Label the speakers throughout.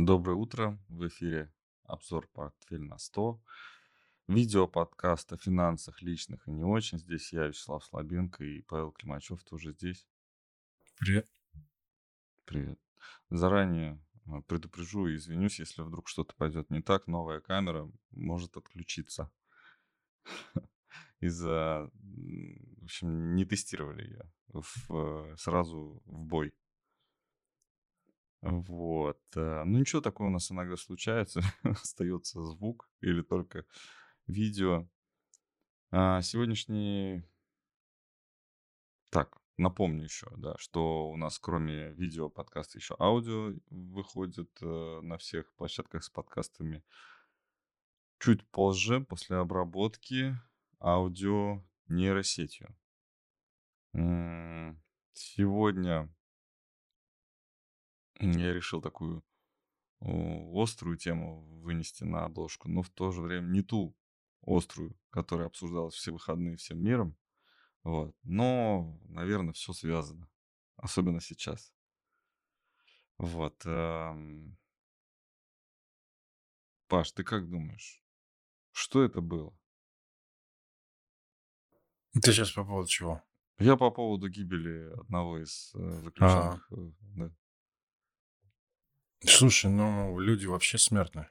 Speaker 1: Доброе утро. В эфире обзор «Портфель на 100». Видео подкаст о финансах личных и не очень. Здесь я, Вячеслав Слабенко и Павел Климачев тоже здесь.
Speaker 2: Привет.
Speaker 1: Привет. Заранее э, предупрежу и извинюсь, если вдруг что-то пойдет не так. Новая камера может отключиться. Из-за... В общем, не тестировали ее в, сразу в бой. Вот. э, Ну, ничего такого у нас иногда случается. Остается звук или только видео. А, сегодняшний... Так, напомню еще, да, что у нас кроме видео подкаста еще аудио выходит э, на всех площадках с подкастами. Чуть позже, после обработки, аудио нейросетью. Сегодня я решил такую острую тему вынести на обложку, но в то же время не ту острую, которая обсуждалась все выходные всем миром. Вот. Но, наверное, все связано. Особенно сейчас. Вот. эм, Паш, ты как думаешь, что это было?
Speaker 2: Ты сейчас по поводу чего?
Speaker 1: Я по поводу гибели одного из э,
Speaker 2: А,
Speaker 1: заключенных. э, да.
Speaker 2: Слушай, ну, люди вообще смертны.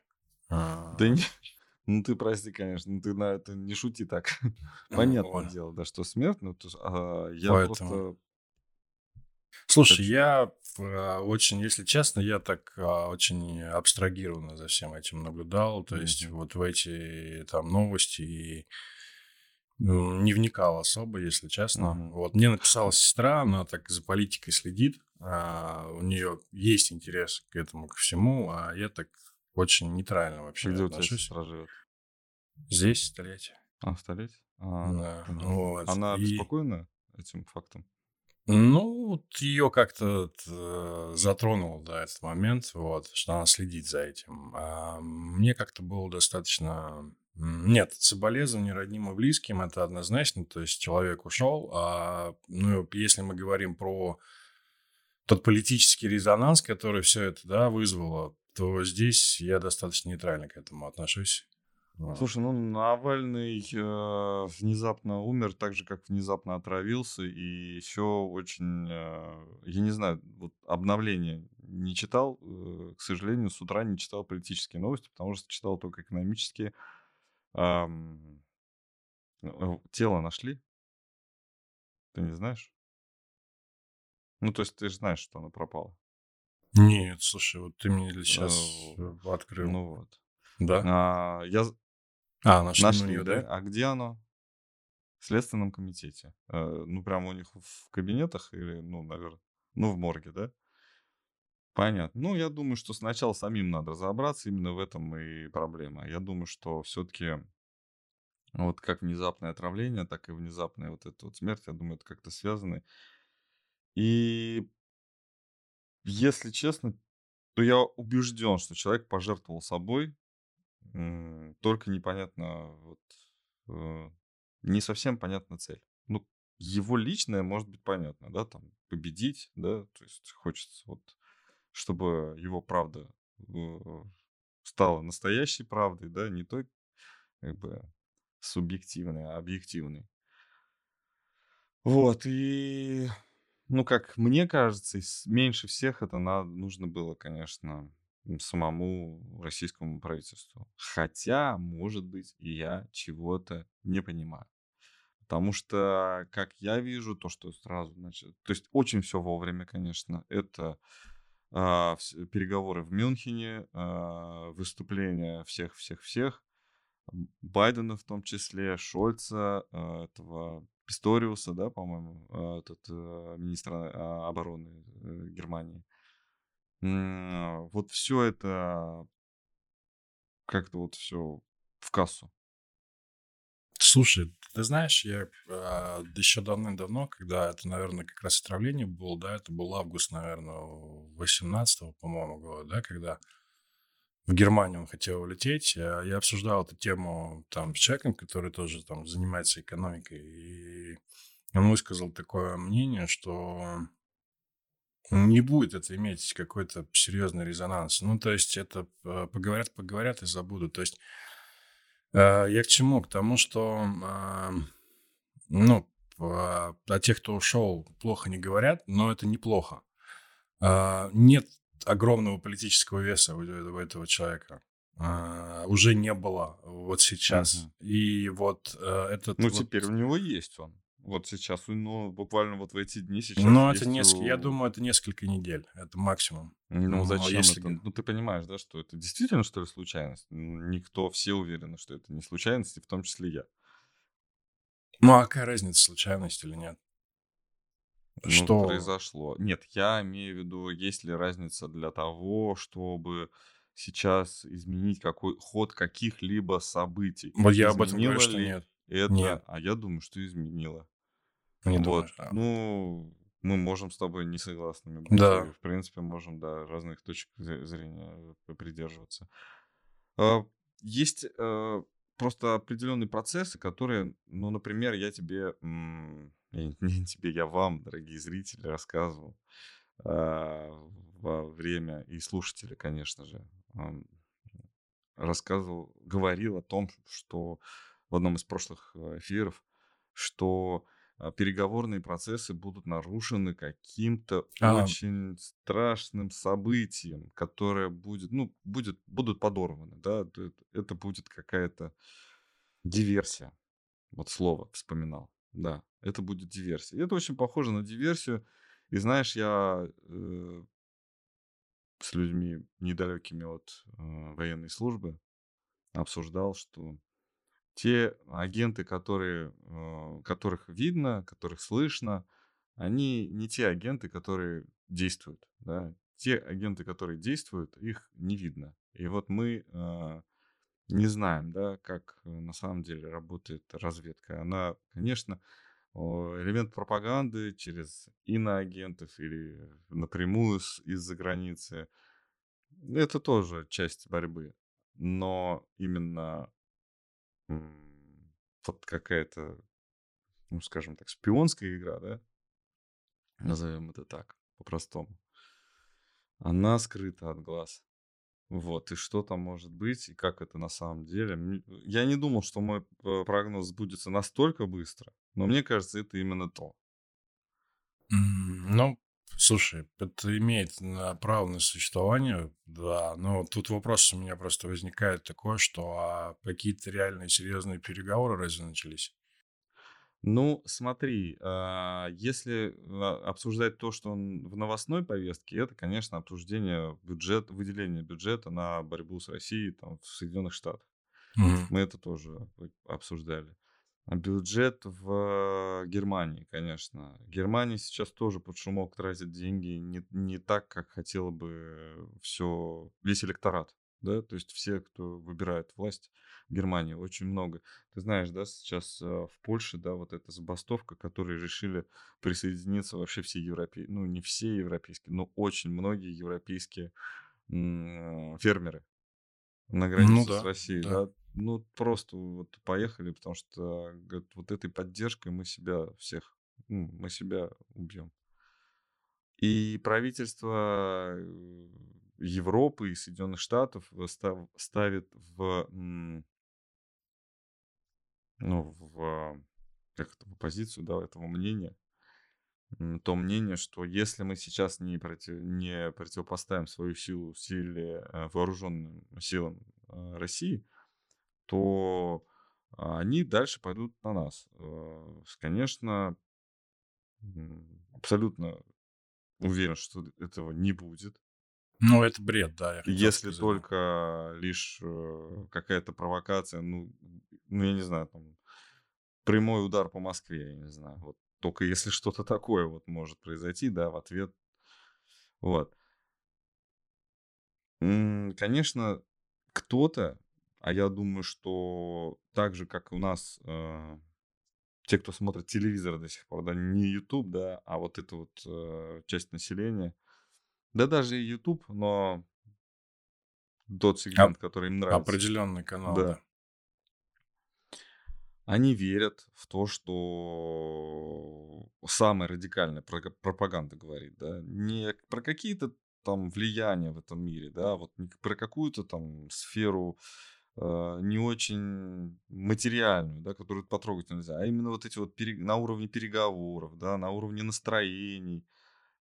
Speaker 1: Да
Speaker 2: А,
Speaker 1: не, ну ты прости, конечно, ну ты на это не шути так.
Speaker 2: ну,
Speaker 1: Понятное
Speaker 2: ладно.
Speaker 1: дело, да, что смерть, ну то, есть, а, я
Speaker 2: Поэтому...
Speaker 1: просто
Speaker 2: Слушай, я а, очень, если честно, я так а, очень абстрагированно за всем этим наблюдал. То есть
Speaker 1: Мгм.
Speaker 2: вот в эти там новости и ну, не вникал особо, если честно.
Speaker 1: Мгм.
Speaker 2: Вот мне написала сестра, она так за политикой следит, а, у нее есть интерес к этому, ко всему, а я так очень нейтрально вообще
Speaker 1: Где у тебя
Speaker 2: отношусь.
Speaker 1: сестра живет?
Speaker 2: Здесь столетие.
Speaker 1: А, в столетии? А,
Speaker 2: Да, вот.
Speaker 1: Она
Speaker 2: И,
Speaker 1: обеспокоена этим фактом?
Speaker 2: ну, вот ее как-то э, затронул, да, этот момент, вот, что она следит за этим. А мне как-то было достаточно... Нет, соболезнования родным и близким, это однозначно, то есть человек ушел, а, ну, если мы говорим про тот политический резонанс, который все это, да, вызвало, то здесь я достаточно нейтрально к этому отношусь.
Speaker 1: Слушай, ну Навальный э, внезапно умер, так же, как внезапно отравился, и еще очень, э, я не знаю, вот обновление не читал, э, к сожалению, с утра не читал политические новости, потому что читал только экономические. Тело нашли? Ты не знаешь? Ну, то есть ты же знаешь, что оно пропало.
Speaker 2: Нет, слушай, вот ты мне сейчас
Speaker 1: в-
Speaker 2: открыл.
Speaker 1: Ну вот.
Speaker 2: Да?
Speaker 1: А, я
Speaker 2: А, нашли на
Speaker 1: нашли, да?
Speaker 2: да?
Speaker 1: А где оно? В Следственном комитете. Э, ну, прямо у них в кабинетах или, ну, наверное, ну, в морге, да? Понятно. Ну, я думаю, что сначала самим надо разобраться, именно в этом и проблема. Я думаю, что все-таки вот как внезапное отравление, так и внезапная вот эта вот смерть, я думаю, это как-то связаны. И если честно, то я убежден, что человек пожертвовал собой, только непонятно, вот, э, не совсем понятна цель. Ну, его личное может быть понятно, да, там, победить, да, то есть хочется вот, чтобы его правда э, стала настоящей правдой, да, не той, как бы, субъективной, а объективной. Вот, и, ну, как мне кажется, меньше всех это надо, нужно было, конечно, самому российскому правительству. Хотя, может быть, и я чего-то не понимаю. Потому что, как я вижу, то, что сразу, значит, то есть очень все вовремя, конечно. Это переговоры в Мюнхене, а, выступления всех-всех-всех, Байдена в том числе, Шольца, а, этого Писториуса, да, по-моему, а, этот а, министр а, обороны э, Германии. Вот все это как-то вот все в кассу.
Speaker 2: Слушай, ты знаешь, я а, еще давным-давно, когда это, наверное, как раз отравление было, да, это был август, наверное, 18 по-моему, года, да, когда в Германию он хотел улететь, а я обсуждал эту тему там с человеком, который тоже там занимается экономикой, и он высказал такое мнение, что Не будет это иметь какой-то серьезный резонанс. Ну, то есть это э, поговорят, поговорят и забудут. То есть э, я к чему? К тому, что, э, ну, о тех, кто ушел, плохо не говорят, но это неплохо. Нет огромного политического веса у этого человека. Уже не было вот сейчас. Угу. И вот этот...
Speaker 1: Ну,
Speaker 2: вот...
Speaker 1: теперь у него есть он вот сейчас, ну, буквально вот в эти дни сейчас.
Speaker 2: Ну, это несколько, у... я думаю, это несколько недель, это максимум.
Speaker 1: Ну, ну зачем если... это? Ну, ты понимаешь, да, что это действительно, что ли, случайность? Никто, все уверены, что это не случайность, и в том числе я.
Speaker 2: Ну, а какая разница, случайность или нет?
Speaker 1: Ну, что произошло? Нет, я имею в виду, есть ли разница для того, чтобы сейчас изменить какой ход каких-либо событий.
Speaker 2: Вот я об этом говорю, что нет.
Speaker 1: Это, нет. а я думаю, что изменило.
Speaker 2: Не вот. думаешь,
Speaker 1: да. Ну, мы можем с тобой не согласными быть.
Speaker 2: Да.
Speaker 1: В принципе, можем, да, разных точек зрения придерживаться. А, есть э, просто определенные процессы, которые, ну, например, я тебе, не тебе, я вам, дорогие зрители, рассказывал а, во время, и слушатели, конечно же, рассказывал, говорил о том, что в одном из прошлых э, эфиров, что переговорные процессы будут нарушены каким-то а. очень страшным событием, которое будет, ну, будет, будут подорваны, да, это, будет какая-то диверсия. Вот слово вспоминал, да, это будет диверсия. И это очень похоже на диверсию. И знаешь, я э, с людьми недалекими от э, военной службы обсуждал, что те агенты, которые, э, которых видно, которых слышно, они не те агенты, которые действуют. Да? Те агенты, которые действуют, их не видно. И вот мы э, не знаем, да, как э, на самом деле работает разведка. Она, конечно, элемент пропаганды через иноагентов или напрямую из-за границы. Это тоже часть борьбы. Но именно вот какая-то, ну, скажем так, шпионская игра, да? Назовем это так, по-простому. Она скрыта от глаз. Вот, и что там может быть, и как это на самом деле. Я не думал, что мой э, прогноз сбудется настолько быстро, но мне кажется, это именно то.
Speaker 2: Ну, Слушай, это имеет право на существование, да, но тут вопрос у меня просто возникает такой, что а какие-то реальные серьезные переговоры разве начались?
Speaker 1: Ну, смотри, а, если а, обсуждать то, что он в новостной повестке, это, конечно, обсуждение бюджет, выделения бюджета на борьбу с Россией там, в Соединенных Штатах.
Speaker 2: Мгм.
Speaker 1: Мы это тоже обсуждали. Бюджет в Германии, конечно. Германия сейчас тоже под шумок тратит деньги не, не так, как хотела бы все, весь электорат. Да, то есть все, кто выбирает власть в Германии, очень много. Ты знаешь, да, сейчас э, в Польше, да, вот эта забастовка, которые решили присоединиться вообще все европейские, ну не все европейские, но очень многие европейские фермеры на границе ну, да, с Россией, да. да ну, просто вот поехали, потому что говорит, вот этой поддержкой мы себя всех, ну, мы себя убьем. И правительство э, Европы и Соединенных Штатов ставит в, ну, в, как это, в оппозицию, да, этого мнения, то мнение, что если мы сейчас не, против, не противопоставим свою силу силе э, вооруженным силам э, России, то они дальше пойдут на нас. Э, конечно, абсолютно уверен, что этого не будет.
Speaker 2: Ну, это бред, да.
Speaker 1: Если сказать. только лишь э, какая-то провокация, ну, ну, я не знаю, там, прямой удар по Москве, я не знаю. Вот только если что-то такое вот может произойти, да, в ответ. Вот. Конечно, кто-то а я думаю, что так же, как у нас э, те, кто смотрит телевизор до сих пор, да, не YouTube, да, а вот эта вот э, часть населения, да даже и YouTube, но тот сегмент, а, который им нравится.
Speaker 2: Определенный канал, да. да.
Speaker 1: Они верят в то, что самая радикальная пропаганда говорит, да. Не про какие-то там влияния в этом мире, да, вот не про какую-то там сферу, не очень материальную, да, которую потрогать нельзя, а именно вот эти вот пере на уровне переговоров, да, на уровне настроений,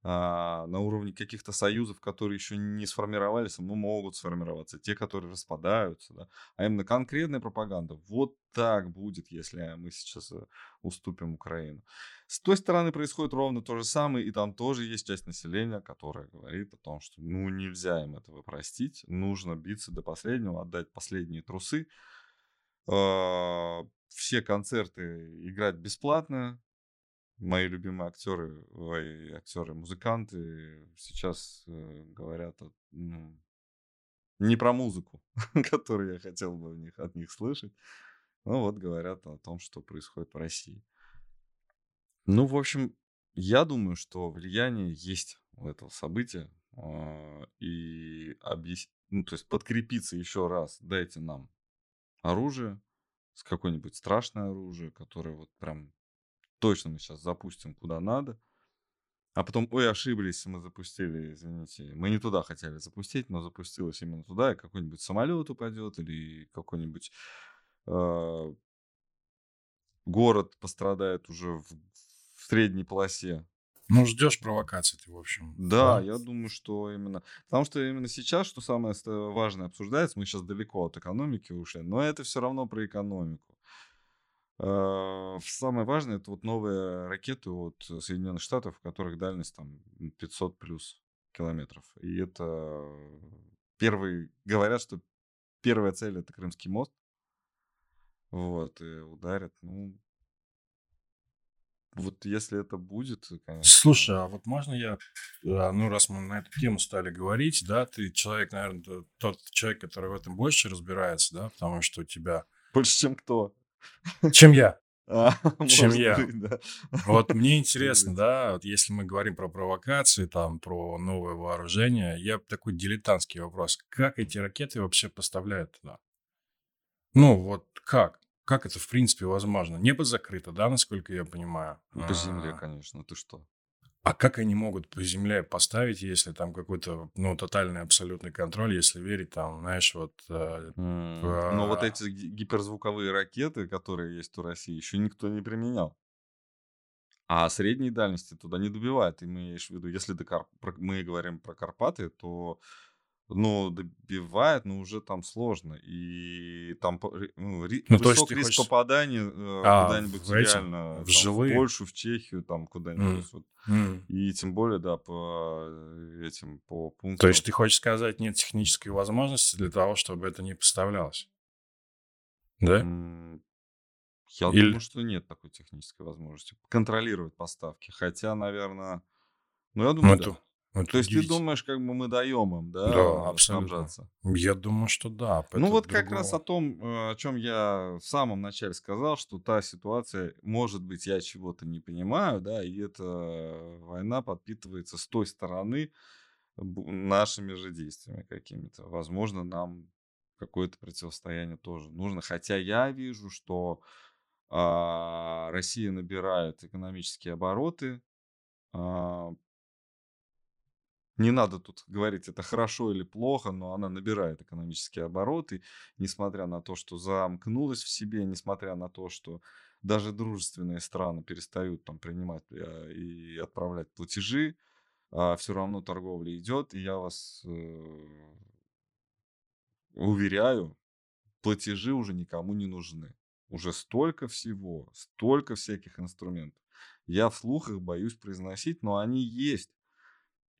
Speaker 1: а, на уровне каких-то союзов, которые еще не сформировались, но могут сформироваться, те, которые распадаются, да, а именно конкретная пропаганда. Вот так будет, если мы сейчас э, уступим Украину. С той стороны происходит ровно то же самое, и там тоже есть часть населения, которая говорит о том, что ну нельзя им этого простить, нужно биться до последнего, отдать последние трусы, а, все концерты играть бесплатно, мои любимые актеры, актеры, музыканты сейчас э, говорят о, ну, не про музыку, которую я хотел бы в них, от них слышать, но вот говорят о том, что происходит в России. Ну, в общем, я думаю, что влияние есть у этого события. э, и объяс... ну, то есть подкрепиться еще раз, дайте нам оружие, с какое-нибудь страшное оружие, которое вот прям точно мы сейчас запустим куда надо. А потом, ой, ошиблись, мы запустили, извините. Мы не туда хотели запустить, но запустилось именно туда, и какой-нибудь самолет упадет, или какой-нибудь э, город пострадает уже в, в средней полосе.
Speaker 2: Ну, ждешь провокации ты, в общем.
Speaker 1: Да, я думаю, что именно... Потому что именно сейчас, что самое ст- важное обсуждается, мы сейчас далеко от экономики ушли, но это все равно про экономику. Э, Самое важное, это вот новые ракеты от Соединенных Штатов, у которых дальность там 500 плюс километров. И это первый... Говорят, что первая цель это Крымский мост. Вот, и ударят. Ну, вот если это будет, конечно...
Speaker 2: Слушай, а вот можно я, а, ну, раз мы на эту тему стали говорить, да, ты человек, наверное, тот человек, который в этом больше разбирается, да, потому что у тебя...
Speaker 1: Больше, чем кто.
Speaker 2: Чем я.
Speaker 1: А,
Speaker 2: Чем я.
Speaker 1: быть, да.
Speaker 2: Вот мне интересно, да, вот если мы говорим про провокации, там, про новое вооружение, я такой дилетантский вопрос. Как эти ракеты вообще поставляют туда? Ну, вот как? Как это, в принципе, возможно? Небо закрыто, да, насколько я понимаю?
Speaker 1: По земле,
Speaker 2: А,
Speaker 1: конечно, ты что?
Speaker 2: А как они могут по земле поставить, если там какой-то, ну, тотальный абсолютный контроль, если верить там, знаешь, вот... э,
Speaker 1: М,
Speaker 2: Па-
Speaker 1: Но вот эти ги- гиперзвуковые ракеты, которые есть у России, еще никто не применял. А средней дальности туда не добивает. И мы имеешь в виду, если до Кар- про- мы говорим про Карпаты, то ну, добивает, но уже там сложно. И там ри- ну, ри-
Speaker 2: Ну, то есть
Speaker 1: высок риск
Speaker 2: хочешь-
Speaker 1: попадания э,
Speaker 2: А,
Speaker 1: куда-нибудь
Speaker 2: в
Speaker 1: реально
Speaker 2: в
Speaker 1: там,
Speaker 2: жилые?
Speaker 1: Польшу, в Чехию, там куда-нибудь. Есть вот.
Speaker 2: м.
Speaker 1: И тем более, да, по этим, по пунктам.
Speaker 2: То есть ты хочешь сказать, нет технической возможности для того, чтобы это не поставлялось? Да?
Speaker 1: М, Я
Speaker 2: Или-
Speaker 1: думаю, что нет такой технической возможности контролировать поставки. Хотя, наверное, ну я
Speaker 2: Ну,
Speaker 1: думаю, да.
Speaker 2: Это,
Speaker 1: То есть ты думаешь, как бы мы даем им, да,
Speaker 2: Да, абсолютно.
Speaker 1: снабжаться?
Speaker 2: Я думаю, что да.
Speaker 1: Ну вот как раз
Speaker 2: другого.
Speaker 1: о том, э, о чем я в самом начале сказал, что та ситуация, может быть, я чего-то не понимаю, да, и эта война подпитывается с той стороны нашими же действиями какими-то. Возможно, нам какое-то противостояние тоже нужно. Хотя я вижу, что а, Россия набирает экономические обороты. А, не надо тут говорить, это хорошо или плохо, но она набирает экономические обороты, несмотря на то, что замкнулась в себе, несмотря на то, что даже дружественные страны перестают там принимать э, и отправлять платежи, все равно торговля идет, и я вас э, уверяю, платежи уже никому не нужны. Уже столько всего, столько всяких инструментов. Я вслух их боюсь произносить, но они есть.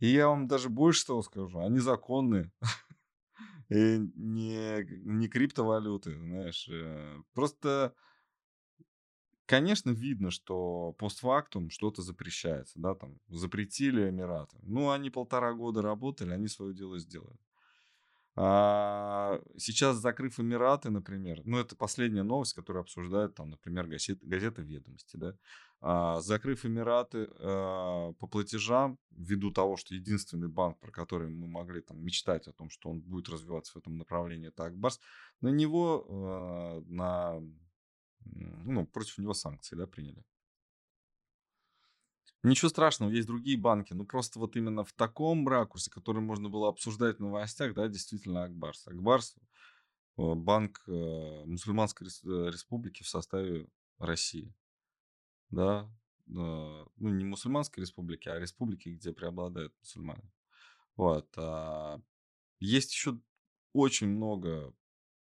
Speaker 1: И я вам даже больше того скажу, они законные. И не, не криптовалюты, знаешь. э, Просто, конечно, видно, что постфактум что-то запрещается, да, там, запретили Эмираты. Ну, они полтора года работали, они свое дело сделали. А сейчас, закрыв Эмираты, например, ну, это последняя новость, которую обсуждает, там, например, газета, газета «Ведомости», да, закрыв Эмираты а, по платежам, ввиду того, что единственный банк, про который мы могли там мечтать о том, что он будет развиваться в этом направлении, это Акбарс, на него, а, на ну, против него санкции, да, приняли. Ничего страшного, есть другие банки. Ну, просто вот именно в таком ракурсе, который можно было обсуждать в новостях, да, действительно Акбарс. Акбарс э, банк э, мусульманской э, республики в составе России. Да, ну, не мусульманской республики, а республики, где преобладают мусульмане. Вот. А есть еще очень много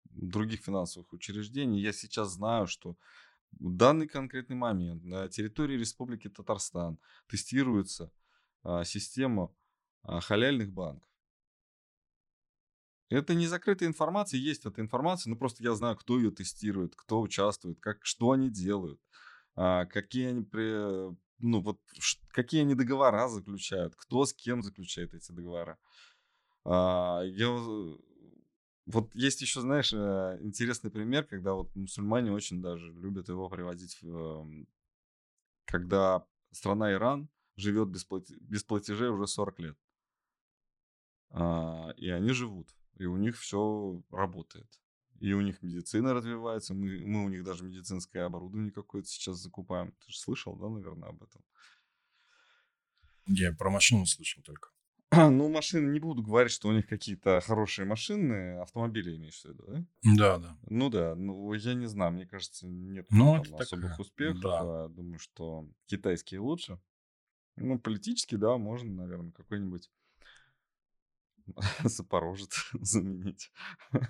Speaker 1: других финансовых учреждений. Я сейчас знаю, что в данный конкретный момент на территории Республики Татарстан тестируется а, система а, халяльных банков. Это не закрытая информация, есть эта информация, но просто я знаю, кто ее тестирует, кто участвует, как, что они делают, какие они при, ну вот какие они договора заключают, кто с кем заключает эти договора. А, я вот есть еще, знаешь, э, интересный пример, когда вот мусульмане очень даже любят его приводить, когда страна Иран живет без, плати- без платежей уже 40 лет. А, и они живут, и у них все работает. И у них медицина развивается, мы, мы у них даже медицинское оборудование какое-то сейчас закупаем. Ты же слышал, да, наверное, об этом?
Speaker 2: Я про машину слышал только.
Speaker 1: Ну, машины, не буду говорить, что у них какие-то хорошие машины, автомобили имеешь в виду, да?
Speaker 2: Да, да.
Speaker 1: Ну да, ну я не знаю, мне кажется, нет
Speaker 2: Ну,
Speaker 1: там особых
Speaker 2: такая,
Speaker 1: успехов.
Speaker 2: да.
Speaker 1: а Думаю, что китайские лучше. Ну, политически, да, можно, наверное, какой-нибудь Запорожец заменить.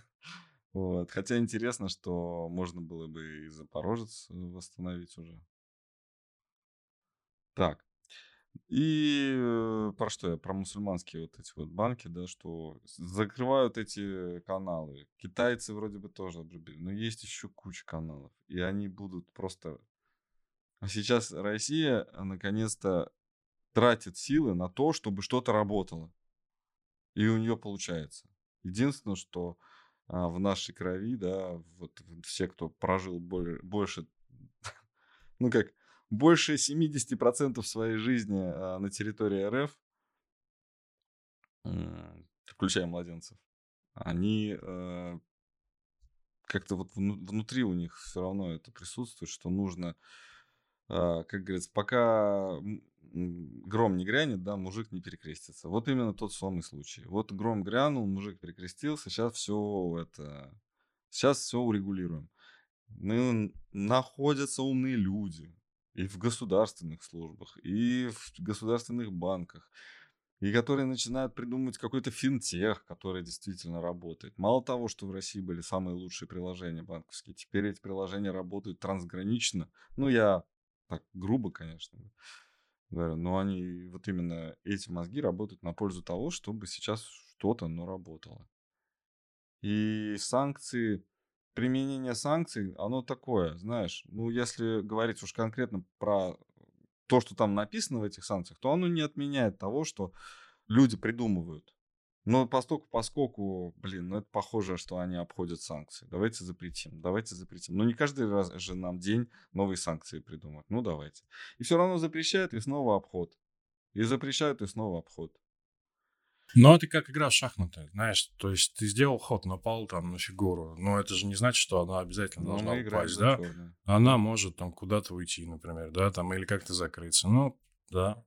Speaker 1: Вот. Хотя интересно, что можно было бы и Запорожец восстановить уже. Так, и э, про что я? Про мусульманские вот эти вот банки, да, что закрывают эти каналы. Китайцы вроде бы тоже обрубили, но есть еще куча каналов. И они будут просто... А сейчас Россия а, наконец-то тратит силы на то, чтобы что-то работало. И у нее получается. Единственное, что в нашей крови, да, вот все, кто прожил больше, ну как, больше 70% своей жизни а, на территории РФ, включая младенцев, они э, как-то вот внутри у них все равно это присутствует, что нужно, как говорится, пока гром не грянет, да, мужик не перекрестится. Вот именно тот самый случай. Вот гром грянул, мужик перекрестился, сейчас все это, сейчас все урегулируем. Ну, находятся умные люди, и в государственных службах, и в государственных банках, и которые начинают придумывать какой-то финтех, который действительно работает. Мало того, что в России были самые лучшие приложения банковские, теперь эти приложения работают трансгранично. Ну, я так грубо, конечно, говорю, но они, вот именно эти мозги работают на пользу того, чтобы сейчас что-то, но работало. И санкции, применение санкций, оно такое, знаешь, ну, если говорить уж конкретно про то, что там написано в этих санкциях, то оно не отменяет того, что люди придумывают. Но поскольку, поскольку, блин, ну это похоже, что они обходят санкции. Давайте запретим, давайте запретим. Но не каждый раз же нам день новые санкции придумать. Ну давайте. И все равно запрещают, и снова обход. И запрещают, и снова обход.
Speaker 2: Но это как игра в шахматы, знаешь, то есть ты сделал ход, напал там на фигуру, но это же не значит, что она обязательно но должна упасть, да? Черную. Она может там куда-то уйти, например, да, там или как-то закрыться, ну, да.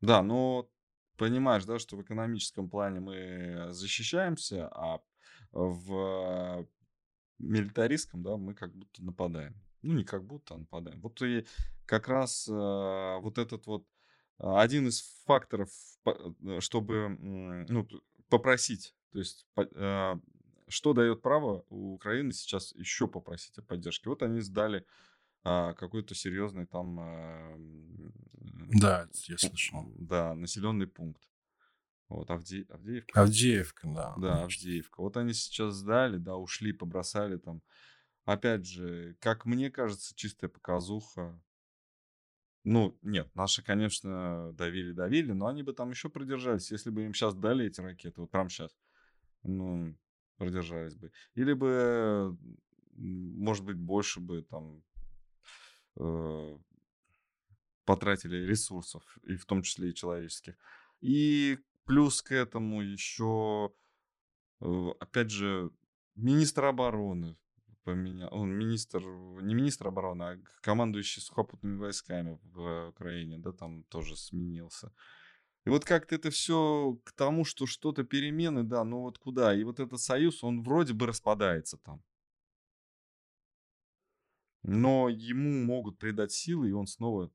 Speaker 1: Да, но понимаешь, да, что в экономическом плане мы защищаемся, а в милитаристском, да, мы как будто нападаем. Ну, не как будто, а нападаем. Вот и как раз э, вот этот вот а, один из факторов, э, чтобы ну, попросить, то есть а, что дает право у Украины сейчас еще попросить о поддержке. Вот они сдали а, какой-то серьезный там...
Speaker 2: Да, я слышал.
Speaker 1: Да, населенный пункт. Вот, Авде...
Speaker 2: Авдеевка. Авдеевка, да.
Speaker 1: Да, Авдеевка. Вот они сейчас сдали, да, ушли, побросали там. Опять же, как мне кажется, чистая показуха. Ну, нет, наши, конечно, давили-давили, но они бы там еще продержались. Если бы им сейчас дали эти ракеты, вот прямо сейчас, ну, продержались бы. Или бы, может быть, больше бы там э, потратили ресурсов, и в том числе и человеческих. И плюс к этому еще, э, опять же, министр обороны поменял. Он министр, не министр обороны, а командующий сухопутными войсками в Украине, да, там тоже сменился. И вот как-то это все к тому, что что-то перемены, да, ну вот куда? И вот этот союз, он вроде бы распадается там. Но ему могут придать силы, и он снова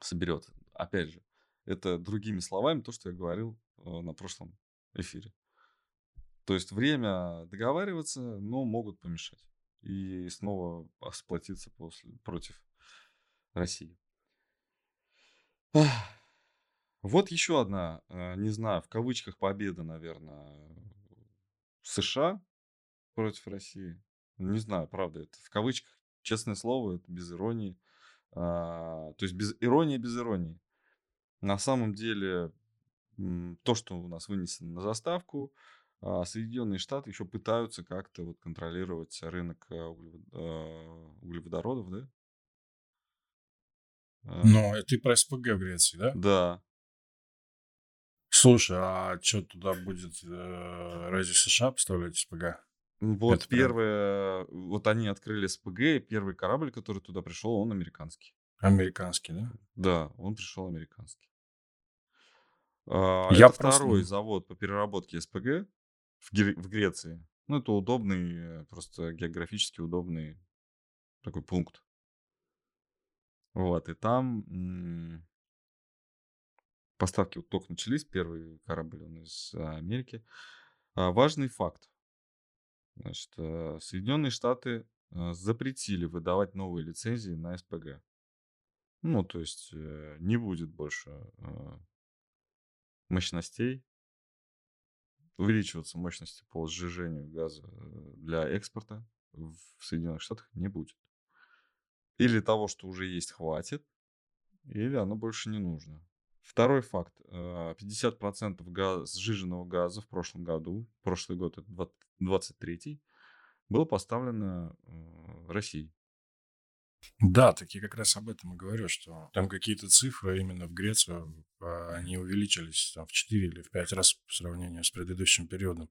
Speaker 1: соберет. Опять же, это другими словами то, что я говорил э, на прошлом эфире. То есть время договариваться, но могут помешать. И снова сплотиться после, против России. Вот еще одна, э, не знаю, в кавычках победа, наверное, США против России. Не знаю, правда, это в кавычках, честное слово, это без иронии. А, то есть без иронии, без иронии. На самом деле, то, что у нас вынесено на заставку, а, Соединенные Штаты еще пытаются как-то вот контролировать рынок а, углеводородов, да?
Speaker 2: Ну, ты про СПГ в Греции, да?
Speaker 1: Да.
Speaker 2: Слушай, а что туда будет? Э, разве США поставлять СПГ?
Speaker 1: Вот Это первое, прям... вот они открыли СПГ, и первый корабль, который туда пришел, он американский.
Speaker 2: Американский, да?
Speaker 1: Да, он пришел американский. А, Я это просто... второй завод по переработке СПГ в, Гре- в Греции. Ну, это удобный, просто географически удобный такой пункт. Вот, и там Поставки вот только начались, первый корабль он из а, Америки. А, важный факт. Значит, э, Соединенные Штаты э, запретили выдавать новые лицензии на СПГ. Ну, то есть э, не будет больше мощностей, увеличиваться мощности по сжижению газа для экспорта в Соединенных Штатах не будет. Или того, что уже есть, хватит, или оно больше не нужно. Второй факт. 50% э, газ, сжиженного газа в прошлом году, прошлый год, это 23 было поставлено э, Россией.
Speaker 2: Да, так я как раз об этом и говорю, что там какие-то цифры именно в Грецию, а, они увеличились там, в 4 или в 5 раз по сравнению с предыдущим периодом.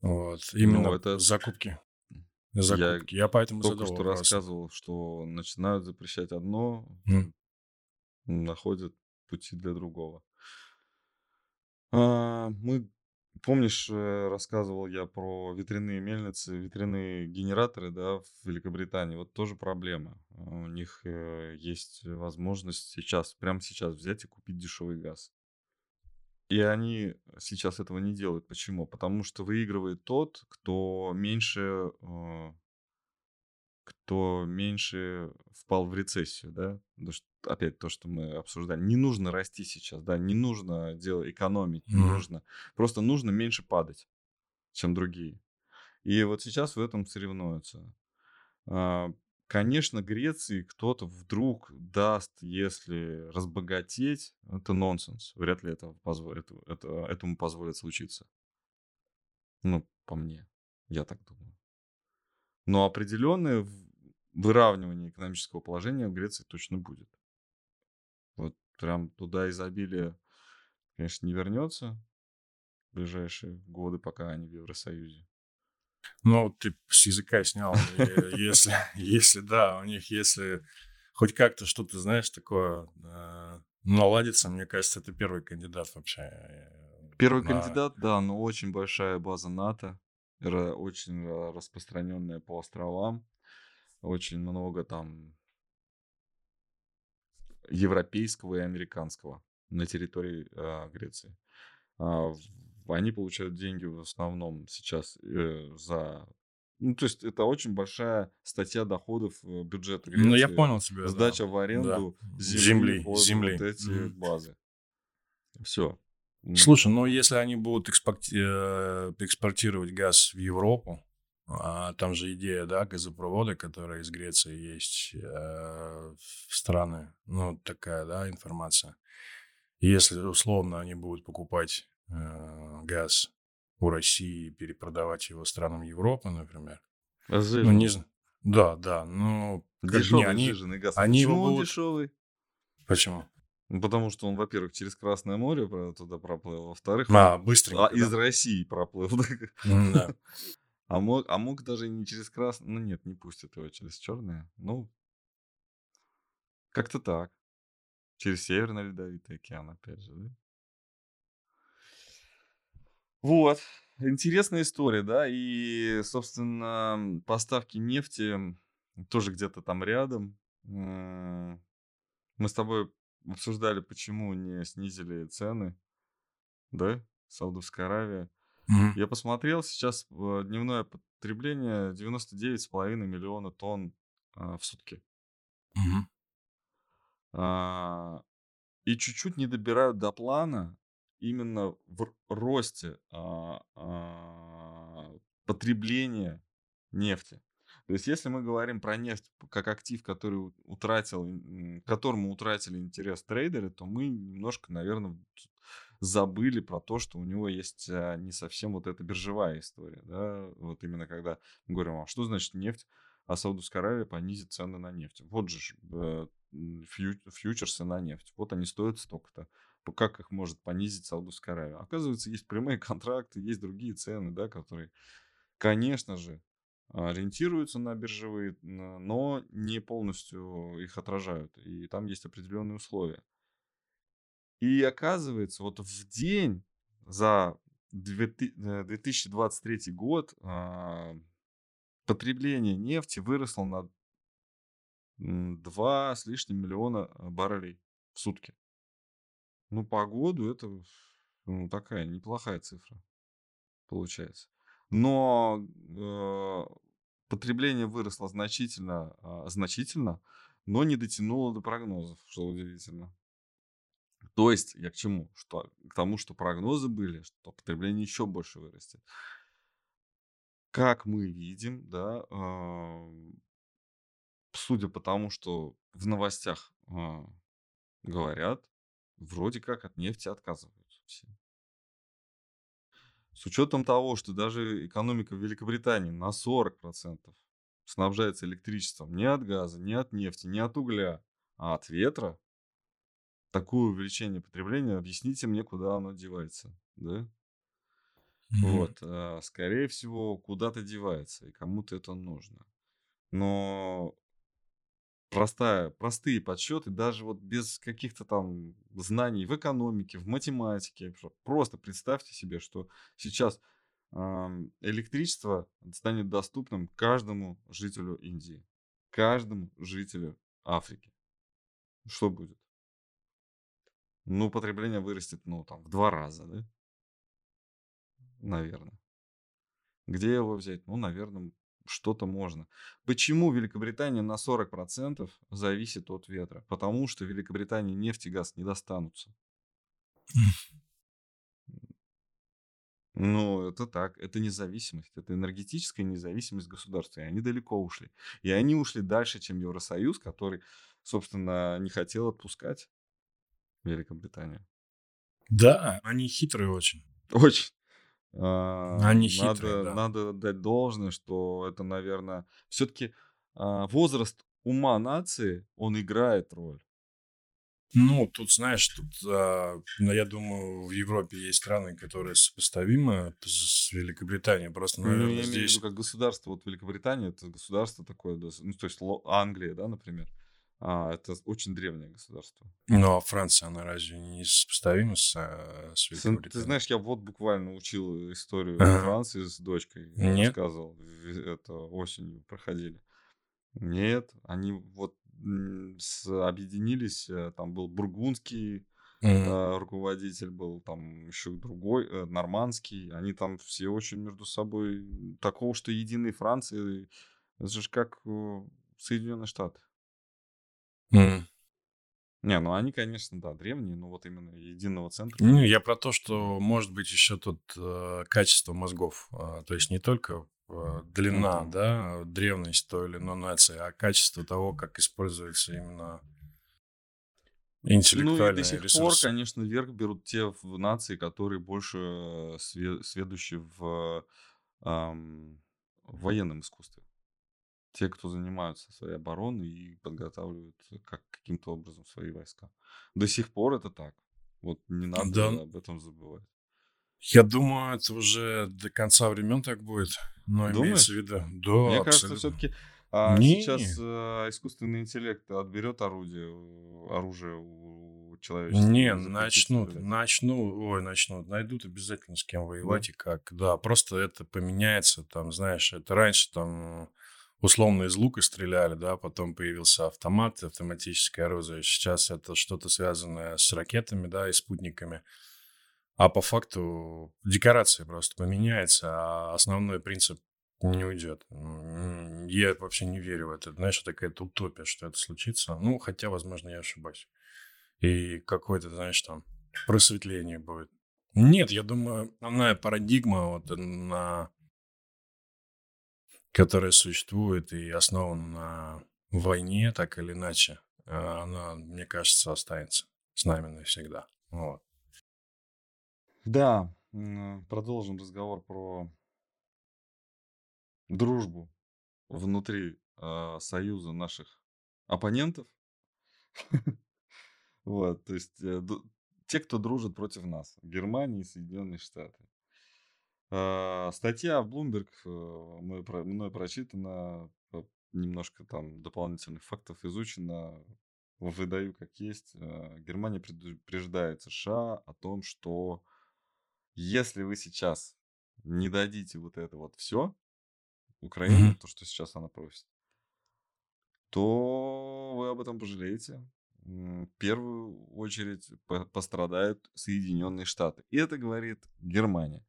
Speaker 2: Вот. Именно ну, это... закупки. Закупки. Я, я поэтому
Speaker 1: только задал что вопрос. рассказывал, что начинают запрещать одно, mm. находят пути для другого. А, мы, помнишь, э, рассказывал я про ветряные мельницы, ветряные генераторы, да, в Великобритании. Вот тоже проблема. У них э, есть возможность сейчас, прямо сейчас взять и купить дешевый газ. И они сейчас этого не делают. Почему? Потому что выигрывает тот, кто меньше э, кто меньше впал в рецессию, да, опять то, что мы обсуждали, не нужно расти сейчас, да, не нужно делать экономить, не mm-hmm. нужно, просто нужно меньше падать, чем другие. И вот сейчас в этом соревнуются. А, конечно, Греции кто-то вдруг даст, если разбогатеть, это нонсенс. Вряд ли это позволит, это, этому позволит случиться. Ну, по мне. Я так думаю. Но определенное выравнивание экономического положения в Греции точно будет. Прям туда изобилие, конечно, не вернется в ближайшие годы, пока они в Евросоюзе.
Speaker 2: Ну, ты с языка снял. Если, если да, у них, если хоть как-то что-то, знаешь, такое э, наладится, мне кажется, это первый кандидат вообще. Э,
Speaker 1: первый кандидат, да, но очень большая база НАТО, очень распространенная по островам очень много там европейского и американского на территории э, Греции. А, они получают деньги в основном сейчас э, за ну, то есть это очень большая статья доходов э, бюджета Греции.
Speaker 2: Ну, я понял тебя.
Speaker 1: Сдача
Speaker 2: да.
Speaker 1: в аренду
Speaker 2: да. земли, земли, земли.
Speaker 1: вот эти mm-hmm. базы. Все.
Speaker 2: Слушай, ну если они будут экспорти- э, экспортировать газ в Европу, а, там же идея, да, газопровода, которая из Греции есть э, в страны. Ну, такая, да, информация. Если условно они будут покупать э, газ у России и перепродавать его странам Европы, например.
Speaker 1: Разжиженный.
Speaker 2: Ну, не знаю. Да, да. Ну,
Speaker 1: дешевый они, сжиженный газ.
Speaker 2: Они
Speaker 1: Почему
Speaker 2: будут...
Speaker 1: он дешевый?
Speaker 2: Почему?
Speaker 1: Ну, потому что он, во-первых, через Красное море туда проплыл, во-вторых,
Speaker 2: а, быстренько,
Speaker 1: а, да? из России проплыл.
Speaker 2: Да.
Speaker 1: А мог, а мог даже не через красное. Ну нет, не пустят его через черное. Ну, как-то так. Через Северный Ледовитый океан, опять же, да? Вот. Интересная история, да, и, собственно, поставки нефти тоже где-то там рядом. Мы с тобой обсуждали, почему не снизили цены, да, Саудовская Аравия.
Speaker 2: Мгм.
Speaker 1: Я посмотрел, сейчас э, дневное потребление 99,5 миллиона тонн а, в сутки.
Speaker 2: Мгм.
Speaker 1: А, И чуть-чуть не добирают до плана именно в росте а, а, потребления нефти. То есть, если мы говорим про нефть как актив, который утратил, которому утратили интерес трейдеры, то мы немножко, наверное, забыли про то, что у него есть а, не совсем вот эта биржевая история, да, вот именно когда мы говорим, а что значит нефть, а Саудовская Аравия понизит цены на нефть. Вот же э, фьючерсы на нефть, вот они стоят столько-то. Как их может понизить Саудовская Аравия? Оказывается, есть прямые контракты, есть другие цены, да, которые, конечно же, ориентируются на биржевые, но не полностью их отражают. И там есть определенные условия. И оказывается, вот в день за две ты- э, 2023 год а, потребление нефти выросло на 2 с лишним миллиона а, баррелей в сутки. Ну, по году это ну, такая неплохая цифра получается. Но э, потребление выросло значительно, а, значительно, но не дотянуло до прогнозов, что удивительно. То есть я к чему? Что, к тому, что прогнозы были, что потребление еще больше вырастет. Как мы видим, да, ам, судя по тому, что в новостях а, говорят, вроде как от нефти отказываются все. С учетом того, что даже экономика Великобритании на 40% снабжается электричеством не от газа, не от нефти, не от угля, а от ветра, такое увеличение потребления, объясните мне, куда оно девается, да?
Speaker 2: Мгм.
Speaker 1: Вот, а, скорее всего, куда-то девается, и кому-то это нужно. Но простая, простые подсчеты, даже вот без каких-то там знаний в экономике, в математике, про- просто представьте себе, что сейчас электричество станет доступным каждому жителю Индии, каждому жителю Африки. Что будет? Ну, потребление вырастет, ну, там, в два раза, да? Наверное. Где его взять? Ну, наверное, что-то можно. Почему Великобритания на 40% зависит от ветра? Потому что Великобритании нефть и газ не достанутся. Ну, это так. Это независимость. Это энергетическая независимость государства. И они далеко ушли. И они ушли дальше, чем Евросоюз, который, собственно, не хотел отпускать Великобританию.
Speaker 2: Да, они хитрые очень.
Speaker 1: Очень. А,
Speaker 2: Они хитрые,
Speaker 1: надо,
Speaker 2: да.
Speaker 1: надо дать должное, что это, наверное, все-таки возраст ума нации, он играет роль.
Speaker 2: Ну, тут, знаешь, тут, а, ну, я думаю, в Европе есть страны, которые сопоставимы с Великобританией. Просто,
Speaker 1: Ну,
Speaker 2: наверное,
Speaker 1: я имею в
Speaker 2: здесь...
Speaker 1: виду, как государство, вот Великобритания, это государство такое, да, ну, то есть Англия, да, например, а, это очень древнее государство.
Speaker 2: Ну, а Франция, она разве не сопоставима с, а, с
Speaker 1: Сын, Ты
Speaker 2: Великобританией?
Speaker 1: знаешь, я вот буквально учил историю
Speaker 2: Ага.
Speaker 1: Франции с дочкой,
Speaker 2: Нет?
Speaker 1: рассказывал, это осенью проходили. Нет, они вот с- объединились, э, там был бургундский э, руководитель, был там еще другой, э, нормандский, они там все очень между собой, такого, что единой Франции, это же как э, Соединенные Штаты.
Speaker 2: Мгм.
Speaker 1: Не, ну они, конечно, да, древние, но вот именно единого центра.
Speaker 2: Ну, я про то, что может быть еще тут э, качество мозгов. А, то есть не только э, длина,
Speaker 1: Мгм.
Speaker 2: да, древность той или иной нации, а качество того, как используется именно
Speaker 1: Ну и до
Speaker 2: интеллектуальные
Speaker 1: сих пор,
Speaker 2: ресурсы.
Speaker 1: конечно, вверх берут те нации, которые больше э, све- сведущи в, в военном искусстве. Те, кто занимаются своей обороной и подготавливают как, каким-то образом свои войска. До сих пор это так. Вот не надо
Speaker 2: Да.
Speaker 1: об этом забывать.
Speaker 2: Я думаю, это уже до конца времен так будет. Но имеется в
Speaker 1: Думаешь?
Speaker 2: виду Да,
Speaker 1: Мне кажется,
Speaker 2: абсолютно.
Speaker 1: все-таки сейчас
Speaker 2: Не.
Speaker 1: а, искусственный интеллект отберет орудие, у- оружие у человечества
Speaker 2: Не, начнут,
Speaker 1: стрелять.
Speaker 2: начну, ой, начнут, найдут обязательно с кем
Speaker 1: Да?
Speaker 2: воевать и как. Да, просто это поменяется, там, знаешь, это раньше там условно из лука стреляли, да, потом появился автомат, автоматическое оружие. Сейчас это что-то связанное с ракетами, да, и спутниками. А по факту декорация просто поменяется, а основной принцип не уйдет. Я вообще не верю в это. Знаешь, это какая-то утопия, что это случится. Ну, хотя, возможно, я ошибаюсь. И какое-то, знаешь, там просветление будет. Нет, я думаю, основная парадигма, вот на которая существует и основана на войне, так или иначе, э, она, мне кажется, останется с нами навсегда. Вот.
Speaker 1: Да, продолжим разговор про дружбу внутри а, союза наших оппонентов. Вот, то есть э, те, кто дружит против нас, Германия и Соединенные Штаты. А, Статья в Bloomberg э, мной, мной прочитана, немножко там дополнительных фактов изучено, выдаю как есть. Э, Германия предупреждает США о том, что если вы сейчас не дадите вот это вот все Украине, то, что сейчас она просит, то вы об этом пожалеете. В первую очередь по- пострадают Соединенные Штаты. И это говорит Германия.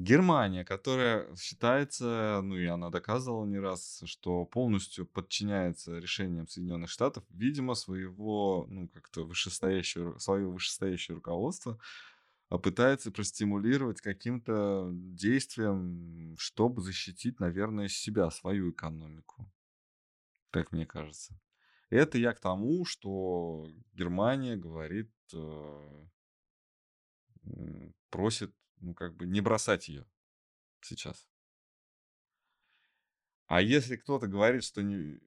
Speaker 1: Германия, которая считается, ну и она доказывала не раз, что полностью подчиняется решениям Соединенных Штатов, видимо, своего, ну, как-то вышестоящего, свое вышестоящее руководство а, пытается простимулировать каким-то действием, чтобы защитить, наверное, себя, свою экономику, как мне кажется. Это я к тому, что Германия говорит, э, просит, ну, как бы не бросать ее сейчас. А если кто-то говорит, что не,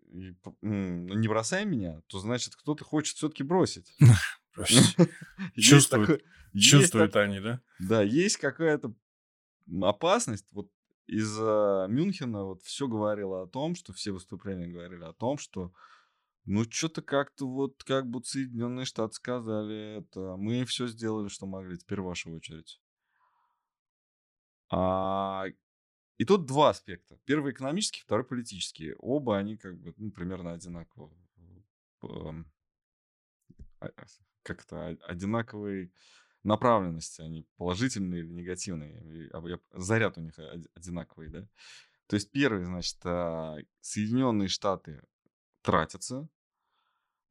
Speaker 1: ну, не бросай меня, то значит кто-то хочет все-таки бросить.
Speaker 2: Чувствуют, чувствуют они, да?
Speaker 1: да, есть какая-то опасность. Вот из а, Мюнхена вот все говорило о том, что все выступления говорили о том, что ну что-то как-то вот как будто Соединенные Штаты сказали это, мы все сделали, что могли, теперь ваша очередь. А, и тут два аспекта. Первый экономический, второй политический. Оба они как бы ну, примерно одинаково. эм, а- а, Как то одинаковой направленности, они положительные или негативные. Заряд у них од- одинаковый, да. То есть первый, значит, а, Соединенные Штаты тратятся,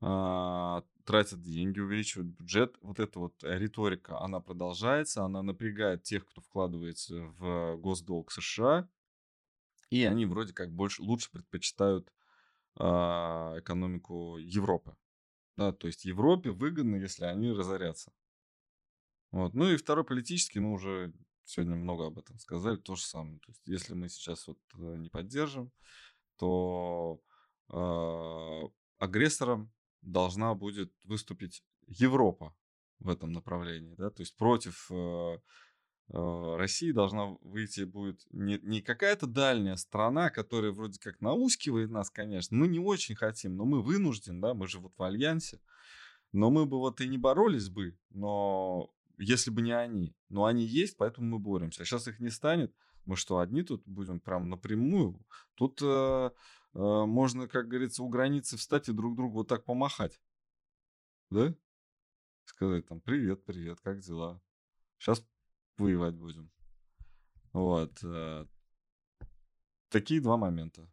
Speaker 1: тратят деньги, увеличивают бюджет. Вот эта вот риторика, она продолжается, она напрягает тех, кто вкладывается в госдолг США, и они вроде как больше, лучше предпочитают а, экономику Европы. Да, то есть Европе выгодно, если они разорятся. Вот. Ну и второй политический, мы уже сегодня много об этом сказали, то же самое. То есть если мы сейчас вот э, не поддержим, то э, агрессором должна будет выступить Европа в этом направлении, да, то есть против э, э, России должна выйти будет не, не какая-то дальняя страна, которая вроде как наускивает нас, конечно, мы не очень хотим, но мы вынуждены, да, мы же вот в альянсе, но мы бы вот и не боролись бы, но если бы не они, но они есть, поэтому мы боремся. А сейчас их не станет, мы что, одни тут будем прям напрямую? Тут э, можно, как говорится, у границы встать и друг другу вот так помахать, да? Сказать там, привет, привет, как дела? Сейчас воевать будем. Вот. э, Такие два момента.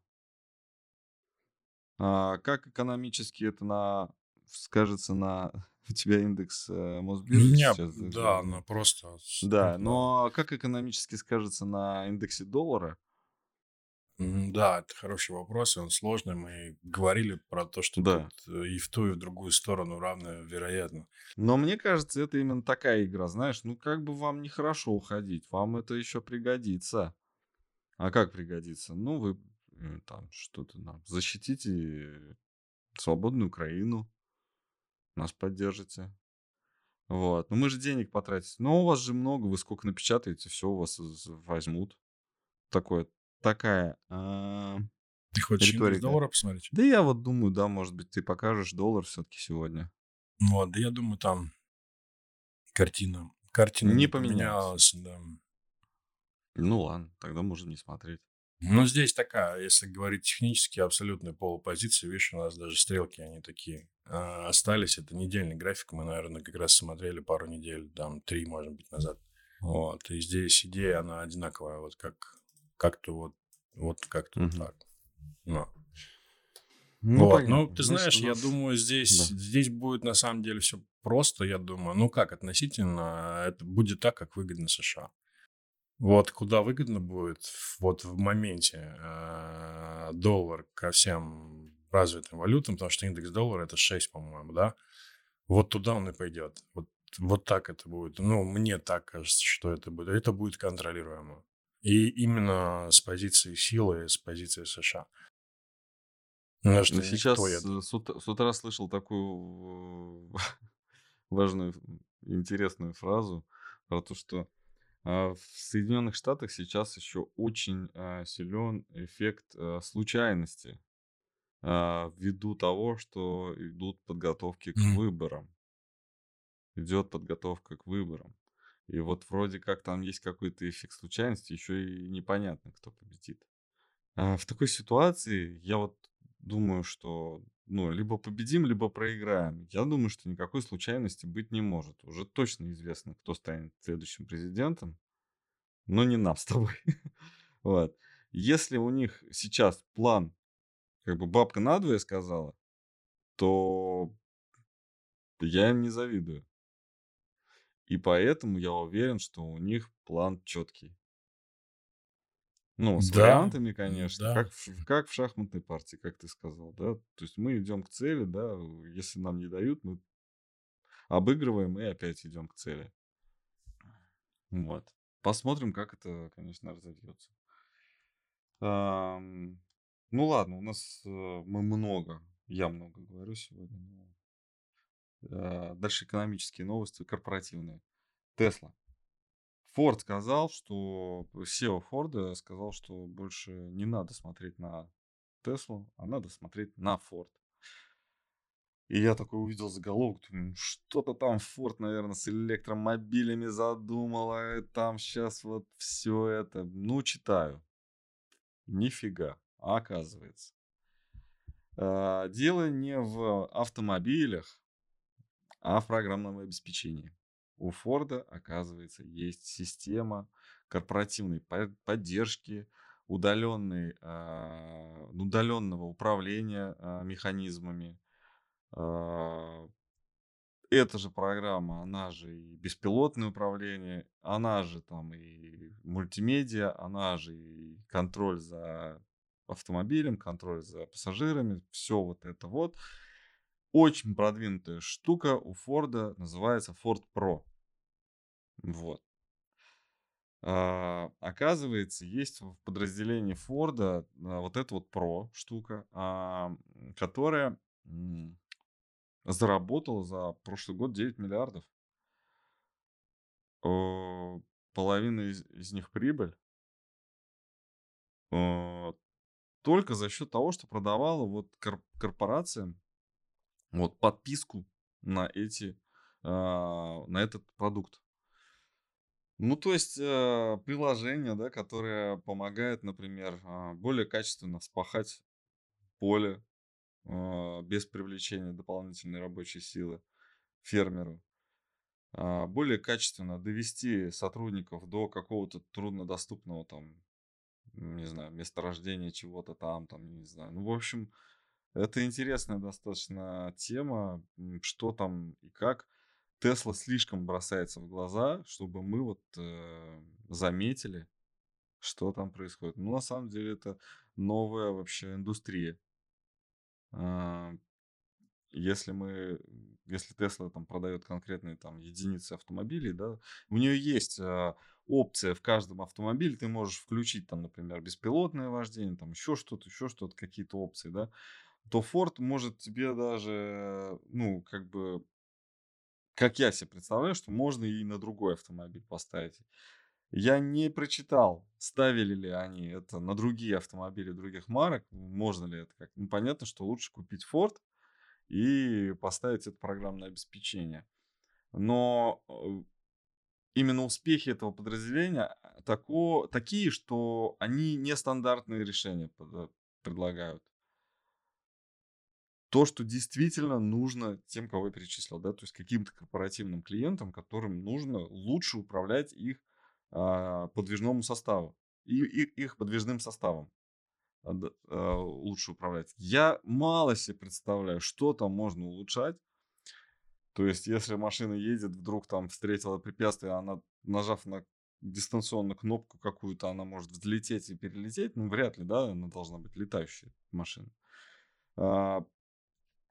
Speaker 1: А как экономически это на скажется на у тебя индекс э, Мосбиржи
Speaker 2: меня,
Speaker 1: сейчас?
Speaker 2: да,
Speaker 1: даже,
Speaker 2: она просто...
Speaker 1: Да, но как экономически скажется на индексе доллара?
Speaker 2: Да, это хороший вопрос, и он сложный. Мы говорили про то, что
Speaker 1: Да.
Speaker 2: тут и в ту, и в другую сторону равно вероятно.
Speaker 1: Но мне кажется, это именно такая игра, знаешь, ну как бы вам нехорошо уходить, вам это еще пригодится. А как пригодится? Ну, вы э, там что-то нам защитите свободную Украину, нас поддержите. Вот. Но мы же денег потратить. Но у вас же много, вы сколько напечатаете, все у вас возьмут. Такое такая, а,
Speaker 2: Ты хочешь
Speaker 1: риторика.
Speaker 2: доллара посмотреть?
Speaker 1: Да я вот думаю, да, может быть, ты покажешь доллар все-таки сегодня.
Speaker 2: Вот, да я думаю, там картина, картина
Speaker 1: Не поменялась.
Speaker 2: да.
Speaker 1: Ну ладно, тогда можно не смотреть.
Speaker 2: Ну, здесь такая, если говорить технически, абсолютная полупозиция. Видишь, у нас даже стрелки, они такие а, остались. Это недельный график. Мы, наверное, как раз смотрели пару недель, там, три, может быть, назад. Вот. И здесь идея, она одинаковая. Вот как как-то вот, вот как-то
Speaker 1: Мгм.
Speaker 2: так. Ну.
Speaker 1: Ну,
Speaker 2: вот.
Speaker 1: понятно.
Speaker 2: Ну, ты знаешь, я
Speaker 1: нас-
Speaker 2: думаю, здесь,
Speaker 1: Да.
Speaker 2: здесь будет на самом деле все просто, я думаю. Ну, как относительно, это будет так, как выгодно США. Вот куда выгодно будет, вот в моменте э, доллар ко всем развитым валютам, потому что индекс доллара это 6, по-моему, да? Вот туда он и пойдет. Вот, вот так это будет. Ну, мне так кажется, что это будет. Это будет контролируемо. И именно с позиции силы, с позиции США. Потому что
Speaker 1: Ну, сейчас э, с, с утра слышал такую э, важную, интересную фразу про то, что а, в Соединенных Штатах сейчас еще очень силен эффект а, случайности а, ввиду того, что идут подготовки к выборам. Идет подготовка к выборам. И вот вроде как там есть какой-то эффект случайности, еще и непонятно, кто победит. А в такой ситуации я вот думаю, что ну, либо победим, либо проиграем. Я думаю, что никакой случайности быть не может. Уже точно известно, кто станет следующим президентом, но не нам с тобой. Вот. Если у них сейчас план, как бы бабка надвое сказала, то я им не завидую. И поэтому я уверен, что у них план четкий. Ну, с
Speaker 2: Да,
Speaker 1: вариантами, конечно,
Speaker 2: да.
Speaker 1: как, в, как в шахматной партии, как ты сказал, да. То есть мы идем к цели, да, если нам не дают, мы обыгрываем и опять идем к цели. Вот. Посмотрим, как это, конечно, разовьется. Ам, ну ладно, у нас э, мы много, я много говорю сегодня. но, дальше экономические новости, корпоративные. Тесла. Форд сказал, что SEO Форда сказал, что больше не надо смотреть на Теслу, а надо смотреть на Форд. И я такой увидел заголовок, думаю, «Ну, что-то там Форд, наверное, с электромобилями задумала, там сейчас вот все это. Ну, читаю. Нифига, оказывается. А, Дело не в автомобилях, а в программном обеспечении. У Форда, оказывается, есть система корпоративной по- поддержки, удаленной, а, удаленного управления а, механизмами. А, Эта же программа, она же и беспилотное управление, она же там и мультимедиа, она же и контроль за автомобилем, контроль за пассажирами, все вот это вот. Очень продвинутая штука у Форда называется Ford Pro. Вот. А, оказывается, есть в подразделении Форда а, вот эта вот Pro штука, а, которая заработала за прошлый год 9 миллиардов. Э, Половина из, из них прибыль. Э, Только за счет того, что продавала вот кор- корпорациям вот подписку на эти а, на этот продукт. Ну, то есть э, приложение, да, которое помогает, например, а, более качественно вспахать поле а, без привлечения дополнительной рабочей силы фермеру, более качественно довести сотрудников до какого-то труднодоступного там, не знаю, месторождения чего-то там, там, не знаю. Ну, в общем, это интересная достаточно тема, что там и как. Тесла слишком бросается в глаза, чтобы мы вот э, заметили, что там происходит. Ну, на самом деле, это новая вообще индустрия. А, Если мы, если Тесла там продает конкретные там единицы автомобилей, да, у нее есть а, опция в каждом автомобиле, ты можешь включить там, например, беспилотное вождение, там еще что-то, еще что-то, какие-то опции, да, то Ford может тебе даже, ну, как бы как я себе представляю, что можно и на другой автомобиль поставить. Я не прочитал, ставили ли они это на другие автомобили других марок, можно ли это как. Ну, понятно, что лучше купить Ford и поставить это программное обеспечение. Но э, именно успехи этого подразделения а, тако, такие, что они нестандартные решения э, предлагают. То, что действительно нужно тем, кого я перечислил, да, то есть каким-то корпоративным клиентам, которым нужно лучше управлять их а, подвижному составу и, и их подвижным составом а, а, лучше управлять. Я мало себе представляю, что там можно улучшать. То есть, если машина едет, вдруг там встретила препятствие, она, нажав на дистанционную кнопку какую-то, она может взлететь и перелететь. Ну, вряд ли, да, она должна быть летающая машина.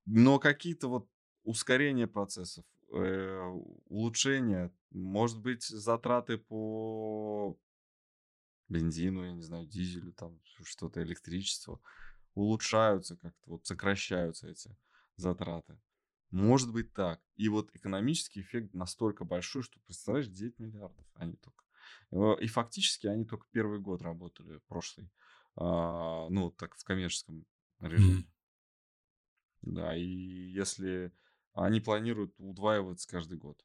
Speaker 1: Но какие-то вот ускорения процессов, э, улучшения, может быть, затраты по бензину, я не знаю, дизелю, там что-то, электричество, улучшаются как-то, вот сокращаются эти затраты. Может быть так. И вот экономический эффект настолько большой, что, представляешь, 9 миллиардов они только. Э, и фактически они только первый год работали, прошлый, а, ну, так в коммерческом режиме. Да, и если они планируют удваиваться каждый год.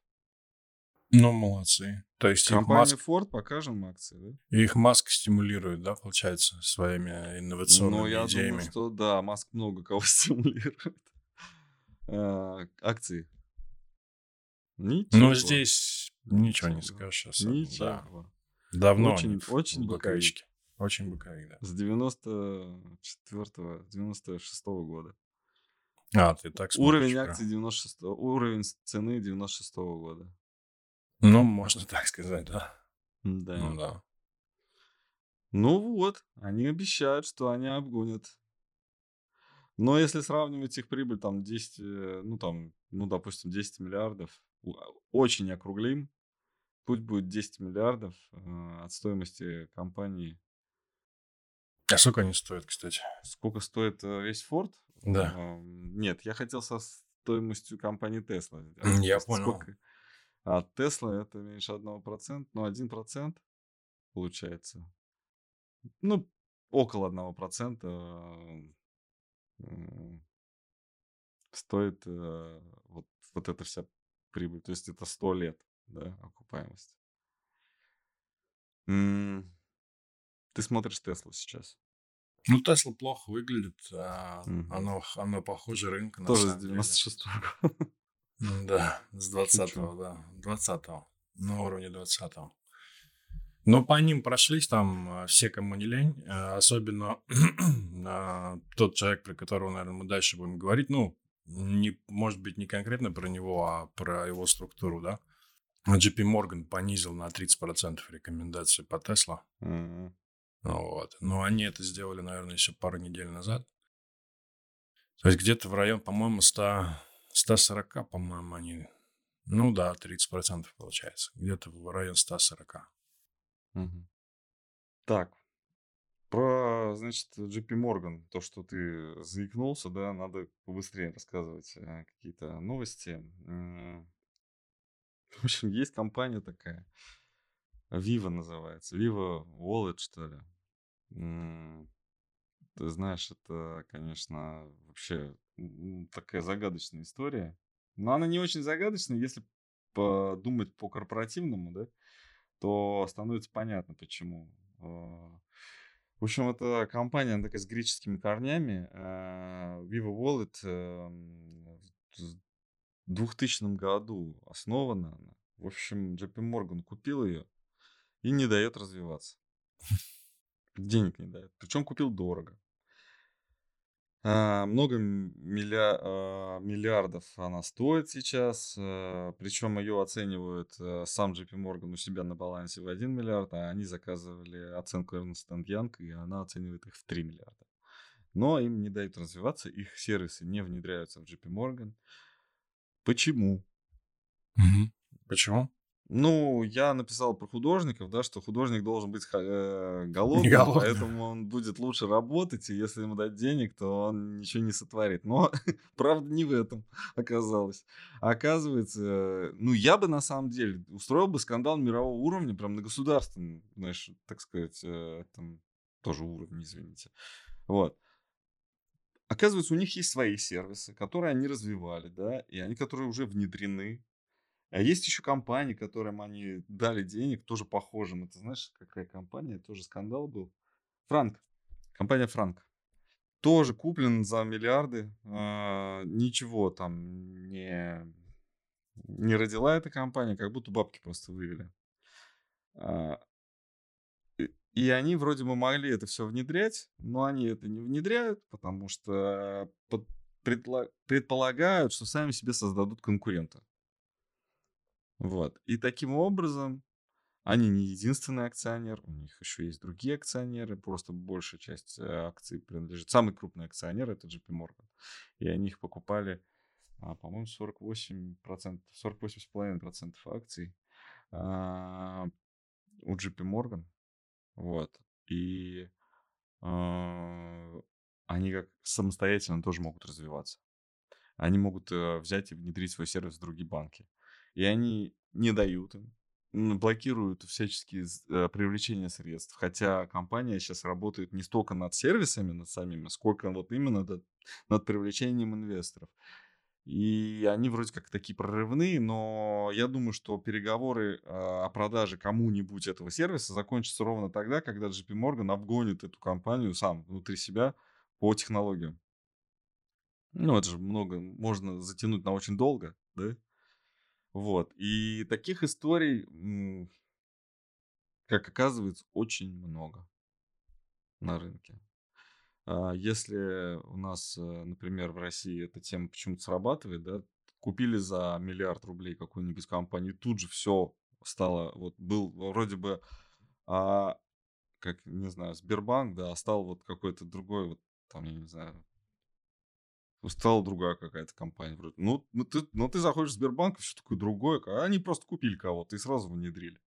Speaker 2: Ну, молодцы. То есть
Speaker 1: Компания Маск... Ford покажем акции, да?
Speaker 2: Их Маск стимулирует, да, получается, своими инновационными
Speaker 1: ну, я
Speaker 2: идеями?
Speaker 1: думаю, что да, Маск много кого стимулирует. А, акции.
Speaker 2: Ничего. Ну, здесь ничего, не скажешь. Особо. Ничего. Да. Давно
Speaker 1: очень, очень
Speaker 2: боковички. Очень боковик, да.
Speaker 1: С 94-го, 96-го года.
Speaker 2: А, ты так
Speaker 1: смотришь. Уровень акций 96 уровень цены 96 -го года.
Speaker 2: Ну, можно так сказать, да.
Speaker 1: Да.
Speaker 2: Ну, да.
Speaker 1: Ну вот, они обещают, что они обгонят. Но если сравнивать их прибыль, там 10, э, ну там, ну допустим, 10 миллиардов, а, очень округлим, путь будет 10 миллиардов э, от стоимости компании.
Speaker 2: А сколько они стоят, кстати?
Speaker 1: Сколько стоит э, весь Ford?
Speaker 2: Да.
Speaker 1: Нет, я хотел со стоимостью компании Tesla.
Speaker 2: Я понял. Сколько...
Speaker 1: А Tesla это меньше 1%, ну 1% получается. Ну, около 1% стоит э, вот, вот эта вся прибыль. То есть это 100 лет, да, окупаемость. Ты смотришь Теслу сейчас?
Speaker 2: Ну, Тесла плохо выглядит. А угу. оно, оно похоже рынка.
Speaker 1: На Тоже с 96-го года.
Speaker 2: Да, с 20-го, да. 20-го. На уровне 20-го. Но по ним прошлись там а, все, кому не лень. А, особенно а, тот человек, про которого, наверное, мы дальше будем говорить. Ну, не, может быть, не конкретно про него, а про его структуру, да. JP Morgan понизил на 30% рекомендации по Тесла. Mm-hmm. Вот. Но они это сделали, наверное, еще пару недель назад. То есть где-то в район, по-моему, 100, 140, по-моему, они... Ну да, 30% получается. Где-то в район 140.
Speaker 1: Угу. Так, про, значит, JP Morgan, то, что ты заикнулся, да, надо побыстрее рассказывать э, какие-то новости. В общем, есть компания такая, Viva называется, Viva Wallet, что ли. Ты знаешь, это, конечно, вообще такая загадочная история. Но она не очень загадочная, если подумать по корпоративному, да, то становится понятно, почему. А, в общем, это компания, она такая с греческими корнями. А, Viva Wallet эм, в 2000 году основана она. В общем, JP Morgan купил ее и не дает развиваться. Денег не дает. Причем купил дорого. А, много милля, а, миллиардов она стоит сейчас. А, причем ее оценивают а, сам JP Morgan у себя на балансе в 1 миллиард, а они заказывали оценку Ernst Young, и она оценивает их в 3 миллиарда. Но им не дают развиваться, их сервисы не внедряются в JP Morgan. Почему?
Speaker 2: Угу. Почему?
Speaker 1: Ну, я написал про художников, да, что художник должен быть э, голодным,
Speaker 2: Голодным.
Speaker 1: поэтому он будет лучше работать, и если ему дать денег, то он ничего не сотворит. Но, правда, не в этом оказалось. Оказывается, ну, я бы на самом деле устроил бы скандал мирового уровня, прям на государственном, знаешь, так сказать, э, там, тоже уровень, извините. Вот. Оказывается, у них есть свои сервисы, которые они развивали, да, и они, которые уже внедрены. А есть еще компании, которым они дали денег, тоже похожим. Это знаешь, какая компания? Тоже скандал был. Франк. Компания Франк. Тоже куплен за миллиарды. А, ничего там не, не родила эта компания, как будто бабки просто вывели. А, и- они вроде бы могли это все внедрять, но они это не внедряют, потому что под- предла- предполагают, что сами себе создадут конкурента. Вот. И таким образом они не единственный акционер, у них еще есть другие акционеры, просто большая часть э, акций принадлежит. Самый крупный акционер это JP Morgan. И они их покупали, а, по-моему, 48%, 48,5% акций а, у JP Morgan. Вот. И а, они как самостоятельно тоже могут развиваться. Они могут э, взять и внедрить свой сервис в другие банки. И они не дают им, блокируют всяческие э, привлечения средств. Хотя компания сейчас работает не столько над сервисами, над самими, сколько вот именно над, над привлечением инвесторов. И они вроде как такие прорывные, но я думаю, что переговоры а, о продаже кому-нибудь этого сервиса закончатся ровно тогда, когда JP Morgan обгонит эту компанию сам внутри себя по технологиям. Ну, это же много, можно затянуть на очень долго, да? Вот. И таких историй, как оказывается, очень много на рынке. А Если у нас, э, например, в России эта тема почему-то срабатывает, да, купили за миллиард рублей какую-нибудь компанию, тут же все стало, вот был вроде бы, а, как, не знаю, Сбербанк, да, а стал вот какой-то другой, вот там, я не знаю, стала другая какая-то компания. Вроде. Ну, ну, ты, ну, ты заходишь в Сбербанк, все такое другое, а они просто купили кого-то и сразу внедрили.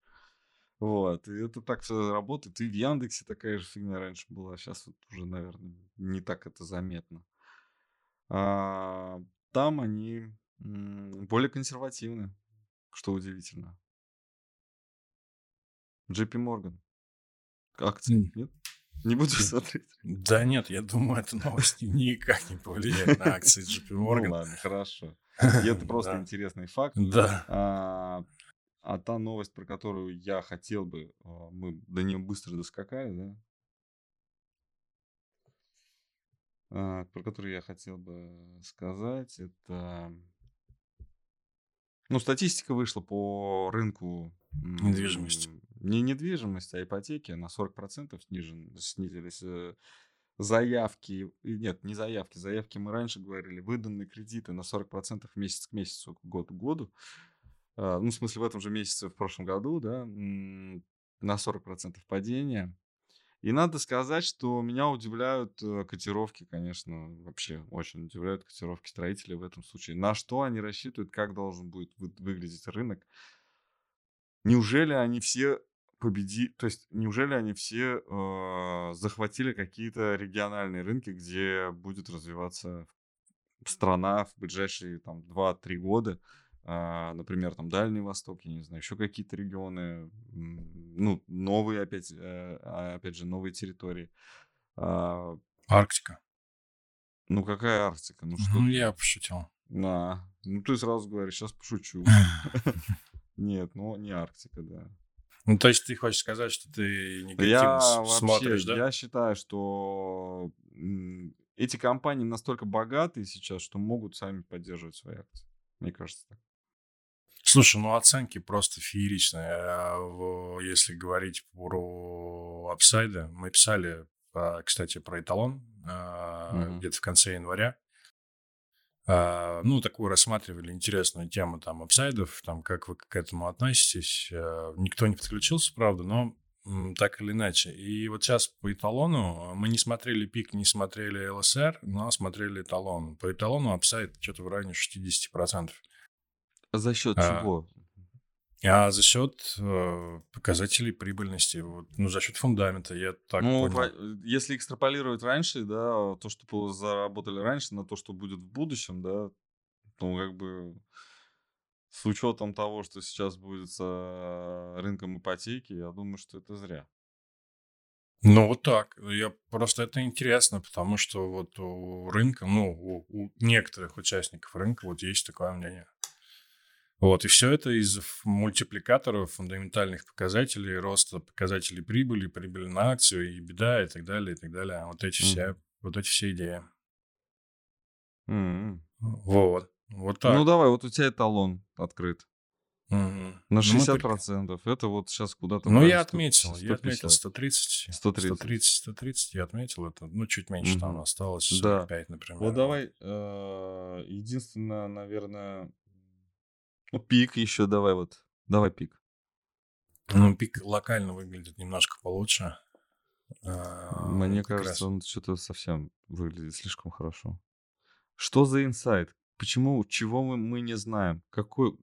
Speaker 1: Вот, и это так все работает. И в Яндексе такая же фигня раньше была. Сейчас вот уже, наверное, не так это заметно. А, там они более консервативны, что удивительно. JP Morgan. Акции, нет? Не будешь смотреть?
Speaker 2: Да нет, я думаю, эта новость никак не повлияет на акции JP
Speaker 1: Ну
Speaker 2: Morgan.
Speaker 1: ладно, хорошо. Это просто интересный факт.
Speaker 2: Да.
Speaker 1: А, а та новость, про которую я хотел бы, а, мы до нее быстро доскакали, да? А, про которую я хотел бы сказать, это... Ну, статистика вышла по рынку...
Speaker 2: Недвижимости.
Speaker 1: Не недвижимости, а ипотеки на 40% снижен, снизились э, заявки. Нет, не заявки. Заявки мы раньше говорили. Выданные кредиты на 40% месяц к месяцу, год к году. А, Ну, в смысле, в этом же месяце в прошлом году, да, на 40% падения. И надо сказать, что меня удивляют э, котировки, конечно, вообще очень удивляют котировки строителей в этом случае. На что они рассчитывают, как должен будет вы- выглядеть рынок? Неужели они все победи... То есть, неужели они все э, захватили какие-то региональные рынки, где будет развиваться страна в ближайшие там 2-3 года? А, например, там Дальний Восток, я не знаю, еще какие-то регионы, ну, новые опять, э, а, опять же, новые территории. А,
Speaker 2: Арктика.
Speaker 1: ну, какая Арктика? Ну, что
Speaker 2: Ну, я пошутил.
Speaker 1: На. Ну, ты сразу говоришь, сейчас пошучу. Нет, ну, не Арктика, да.
Speaker 2: Ну, то есть ты хочешь сказать, что ты
Speaker 1: Я
Speaker 2: негативно
Speaker 1: вообще,
Speaker 2: смотришь, да?
Speaker 1: я считаю, что эти компании настолько богатые сейчас, что могут сами поддерживать свои акции. Мне кажется так.
Speaker 2: Слушай, ну оценки просто фееричные. А Если говорить про апсайды, мы писали, а, кстати, про эталон
Speaker 1: Мгм.
Speaker 2: где-то в конце января. А, Ну, такую рассматривали интересную тему там upside ов, там как вы к этому относитесь. А, Никто не подключился, правда, но так или иначе. И вот сейчас по эталону мы не смотрели пик, не смотрели ЛСР, но смотрели эталон. По эталону upside что-то в районе 60%.
Speaker 1: За счет
Speaker 2: А,
Speaker 1: чего?
Speaker 2: А за счет э, показателей прибыльности, вот, ну, за счет фундамента, я так
Speaker 1: Ну,
Speaker 2: понял.
Speaker 1: по- если экстраполировать раньше, да, то, что заработали раньше, на то, что будет в будущем, да, ну, как бы с учетом того, что сейчас будет с э, рынком ипотеки, я думаю, что это зря.
Speaker 2: Ну, вот так. Я просто это интересно, потому что вот у рынка, ну, у, у некоторых участников рынка вот есть такое мнение. Вот, и все это из мультипликаторов, фундаментальных показателей, роста показателей прибыли, прибыли на акцию, и беда, и так далее, и так далее. Вот эти все,
Speaker 1: Мгм.
Speaker 2: вот эти все идеи.
Speaker 1: М.
Speaker 2: Вот, вот так.
Speaker 1: Ну, давай, вот у тебя эталон открыт.
Speaker 2: Мгм.
Speaker 1: На
Speaker 2: Ну, мы
Speaker 1: 60%.
Speaker 2: при-
Speaker 1: Это вот сейчас куда-то...
Speaker 2: Ну, я
Speaker 1: 100,
Speaker 2: отметил, я отметил
Speaker 1: 150.
Speaker 2: 130,
Speaker 1: 130.
Speaker 2: 130, 130, я отметил это, ну, чуть меньше там
Speaker 1: Мгм.
Speaker 2: осталось,
Speaker 1: Да.
Speaker 2: 45, например.
Speaker 1: Вот давай, э, единственное, наверное, ну, пик еще давай вот. Давай пик.
Speaker 2: Ну, пик локально выглядит немножко получше. А,
Speaker 1: Мне
Speaker 2: как
Speaker 1: кажется,
Speaker 2: раз.
Speaker 1: он что-то совсем выглядит слишком хорошо. Что за инсайт? Почему, чего мы, мы не знаем? Какой,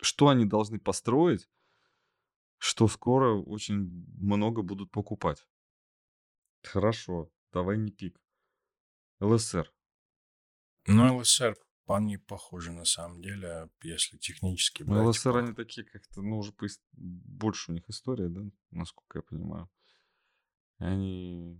Speaker 1: что они должны построить, что скоро очень много будут покупать? Хорошо, давай не пик. ЛСР.
Speaker 2: Ну, ЛСР, они похожи на самом деле, если технически
Speaker 1: Ну,
Speaker 2: брать.
Speaker 1: ЛСР
Speaker 2: по-
Speaker 1: они такие как-то, ну, уже поис- больше у них история, да, насколько я понимаю. Они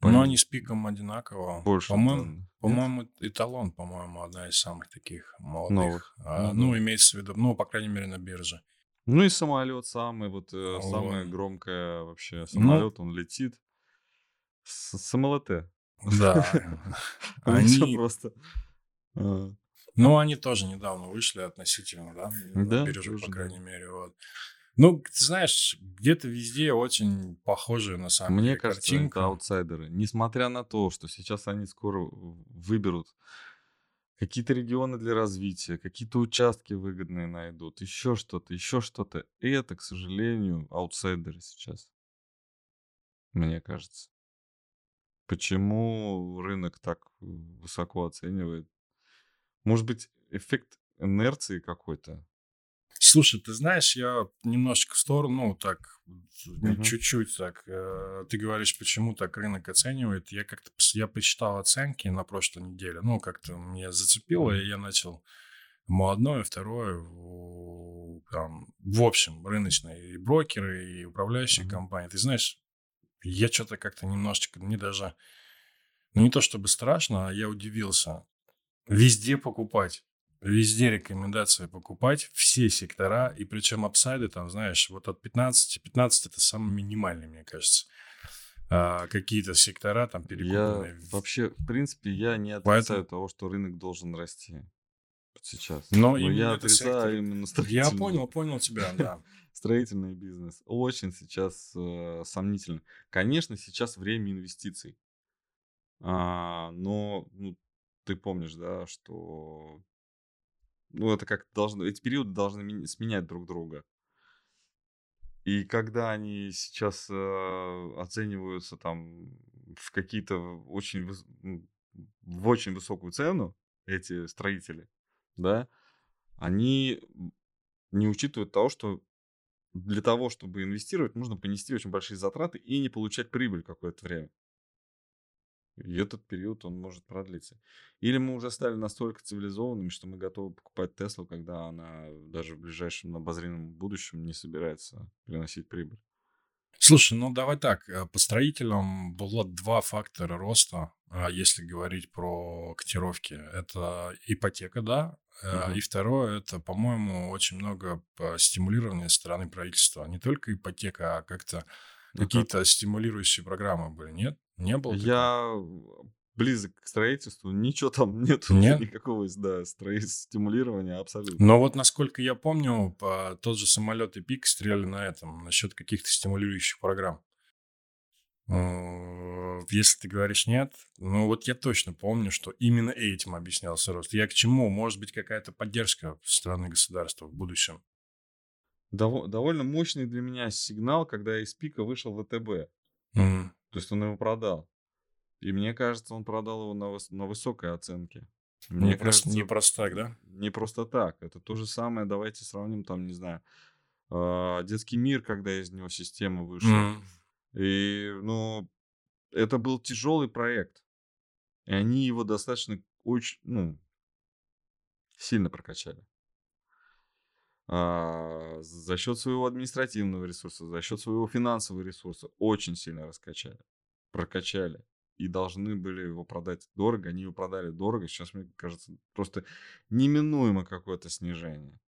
Speaker 2: Но они с пиком одинаково.
Speaker 1: больше,
Speaker 2: По-моему, по-моему, эталон, по-моему, одна из самых таких молодых.
Speaker 1: Новых.
Speaker 2: А,
Speaker 1: Ну
Speaker 2: ну, имеется в виду, ну, по крайней мере, на бирже.
Speaker 1: Ну и самолет самый, вот э,
Speaker 2: Вот.
Speaker 1: самое громкое вообще
Speaker 2: Ну,
Speaker 1: самолет, он летит. С, с МЛТ.
Speaker 2: да.
Speaker 1: Ну,
Speaker 2: Они,
Speaker 1: просто.
Speaker 2: Ну, они тоже недавно вышли относительно, да,
Speaker 1: Да, тоже,
Speaker 2: по
Speaker 1: да.
Speaker 2: крайней мере, вот. Ну, ты знаешь, где-то везде очень похожие на самом
Speaker 1: Мне
Speaker 2: деле
Speaker 1: кажется,
Speaker 2: картинка.
Speaker 1: это аутсайдеры. Несмотря на то, что сейчас они скоро выберут какие-то регионы для развития, какие-то участки выгодные найдут, еще что-то, еще что-то. И это, к сожалению, аутсайдеры сейчас. Мне кажется. Почему рынок так э, высоко оценивает? Может быть, эффект инерции какой-то?
Speaker 2: Слушай, ты знаешь, я немножечко в сторону, ну, так,
Speaker 1: Мгм.
Speaker 2: чуть-чуть так. э, Ты говоришь, почему так рынок оценивает. Я как-то, я посчитал оценки на прошлой неделе. Ну, как-то меня зацепило, и я начал ему одно, и второе, там, в общем, рыночные и брокеры, и управляющие
Speaker 1: Мгм.
Speaker 2: компании. Ты знаешь, я что-то как-то немножечко, мне даже, ну, не то чтобы страшно, а я удивился. Везде покупать. Везде рекомендация покупать все сектора, и причем апсайды там, знаешь, вот от 15, 15 это самый минимальный, мне кажется. А, какие-то сектора там
Speaker 1: Я
Speaker 2: перекупленные.
Speaker 1: вообще, в принципе, я не
Speaker 2: Поэтому-
Speaker 1: отрицаю того, что рынок должен расти сейчас.
Speaker 2: Но
Speaker 1: Но
Speaker 2: именно
Speaker 1: я отрицаю
Speaker 2: сектор-
Speaker 1: именно
Speaker 2: Я
Speaker 1: строительный,
Speaker 2: понял, понял тебя, да.
Speaker 1: строительный бизнес. Очень сейчас э, сомнительно. Конечно, сейчас время инвестиций. А, но ну, ты помнишь, да, что ну, это как должно, эти периоды должны сменять друг друга. И когда они сейчас э, оцениваются там в какие-то очень в очень высокую цену эти строители, да, они не учитывают того, что для того, чтобы инвестировать, нужно понести очень большие затраты и не получать прибыль какое-то время. И этот период, он может продлиться. Или мы уже стали настолько цивилизованными, что мы готовы покупать Теслу, когда она даже в ближайшем обозримом будущем не собирается приносить прибыль.
Speaker 2: Слушай, ну давай так, э, по строителям было два фактора роста, а, если говорить про котировки. Это ипотека, да,
Speaker 1: Мгм.
Speaker 2: и второе, это, по-моему, очень много стимулирования со стороны правительства. Не только ипотека, а как-то
Speaker 1: Ну,
Speaker 2: какие-то стимулирующие программы были, нет? Не было такого?
Speaker 1: Я близок к строительству, ничего там нет
Speaker 2: Нет?
Speaker 1: никакого да, стимулирования абсолютно.
Speaker 2: Но вот, насколько я помню, по- тот же самолет и пик стреляли на этом, насчет каких-то стимулирующих программ. Если ты говоришь нет, ну вот я точно помню, что именно этим объяснялся рост. Я к чему? Может быть, какая-то поддержка со стороны государства в будущем.
Speaker 1: Дово- довольно мощный для меня сигнал, когда из пика вышел ВТБ.
Speaker 2: М.
Speaker 1: То есть он его продал. И мне кажется, он продал его на, выс- на высокой оценке. Мне
Speaker 2: Не просто, не
Speaker 1: кажется,
Speaker 2: просто так, да?
Speaker 1: не просто так. Это то же самое, давайте сравним, там, не знаю, а, детский мир, когда из него система вышла.
Speaker 2: М,
Speaker 1: И, ну, это был тяжелый проект. И они его достаточно очень, ну, сильно прокачали. А, за счет своего административного ресурса, за счет своего финансового ресурса очень сильно раскачали, прокачали. И должны были его продать дорого. Они его продали дорого. Сейчас, мне кажется, просто неминуемо какое-то снижение.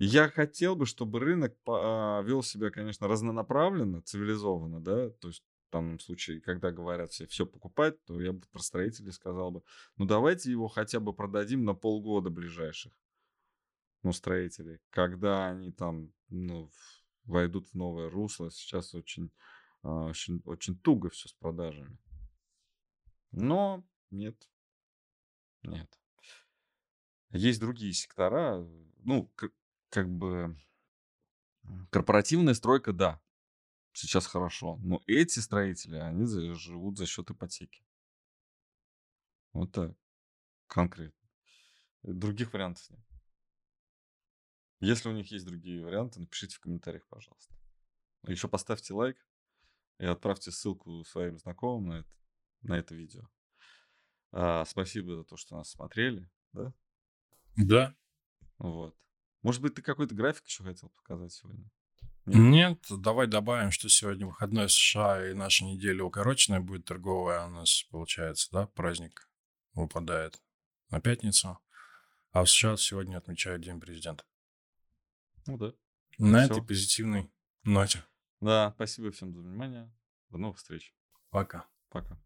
Speaker 1: Я хотел бы, чтобы рынок а, вел себя, конечно, разнонаправленно, цивилизованно, да, то есть в данном случае, когда говорят все, все покупать, то я бы про строителей сказал бы, ну давайте его хотя бы продадим на полгода ближайших, ну, строителей, когда они там, ну, войдут в новое русло. Сейчас очень, а, очень, очень туго все с продажами. Но нет, нет. Есть другие сектора, ну, к- как бы корпоративная стройка, да, сейчас хорошо. Но эти строители, они живут за счет ипотеки. Вот так, конкретно. Других вариантов нет. Если у них есть другие варианты, напишите в комментариях, пожалуйста. Еще поставьте лайк и отправьте ссылку своим знакомым на это, на это видео. А, спасибо за то, что нас смотрели. Да?
Speaker 2: Да.
Speaker 1: Вот. Может быть, ты какой-то график еще хотел показать сегодня? Нет?
Speaker 2: Нет, давай добавим, что сегодня выходной США, и наша неделя укороченная будет торговая. У нас, получается, да, праздник выпадает на пятницу. А в США сегодня отмечают День президента.
Speaker 1: Ну да.
Speaker 2: На
Speaker 1: Всё.
Speaker 2: этой позитивной ноте.
Speaker 1: Да, спасибо всем за внимание. До новых встреч.
Speaker 2: Пока.
Speaker 1: Пока.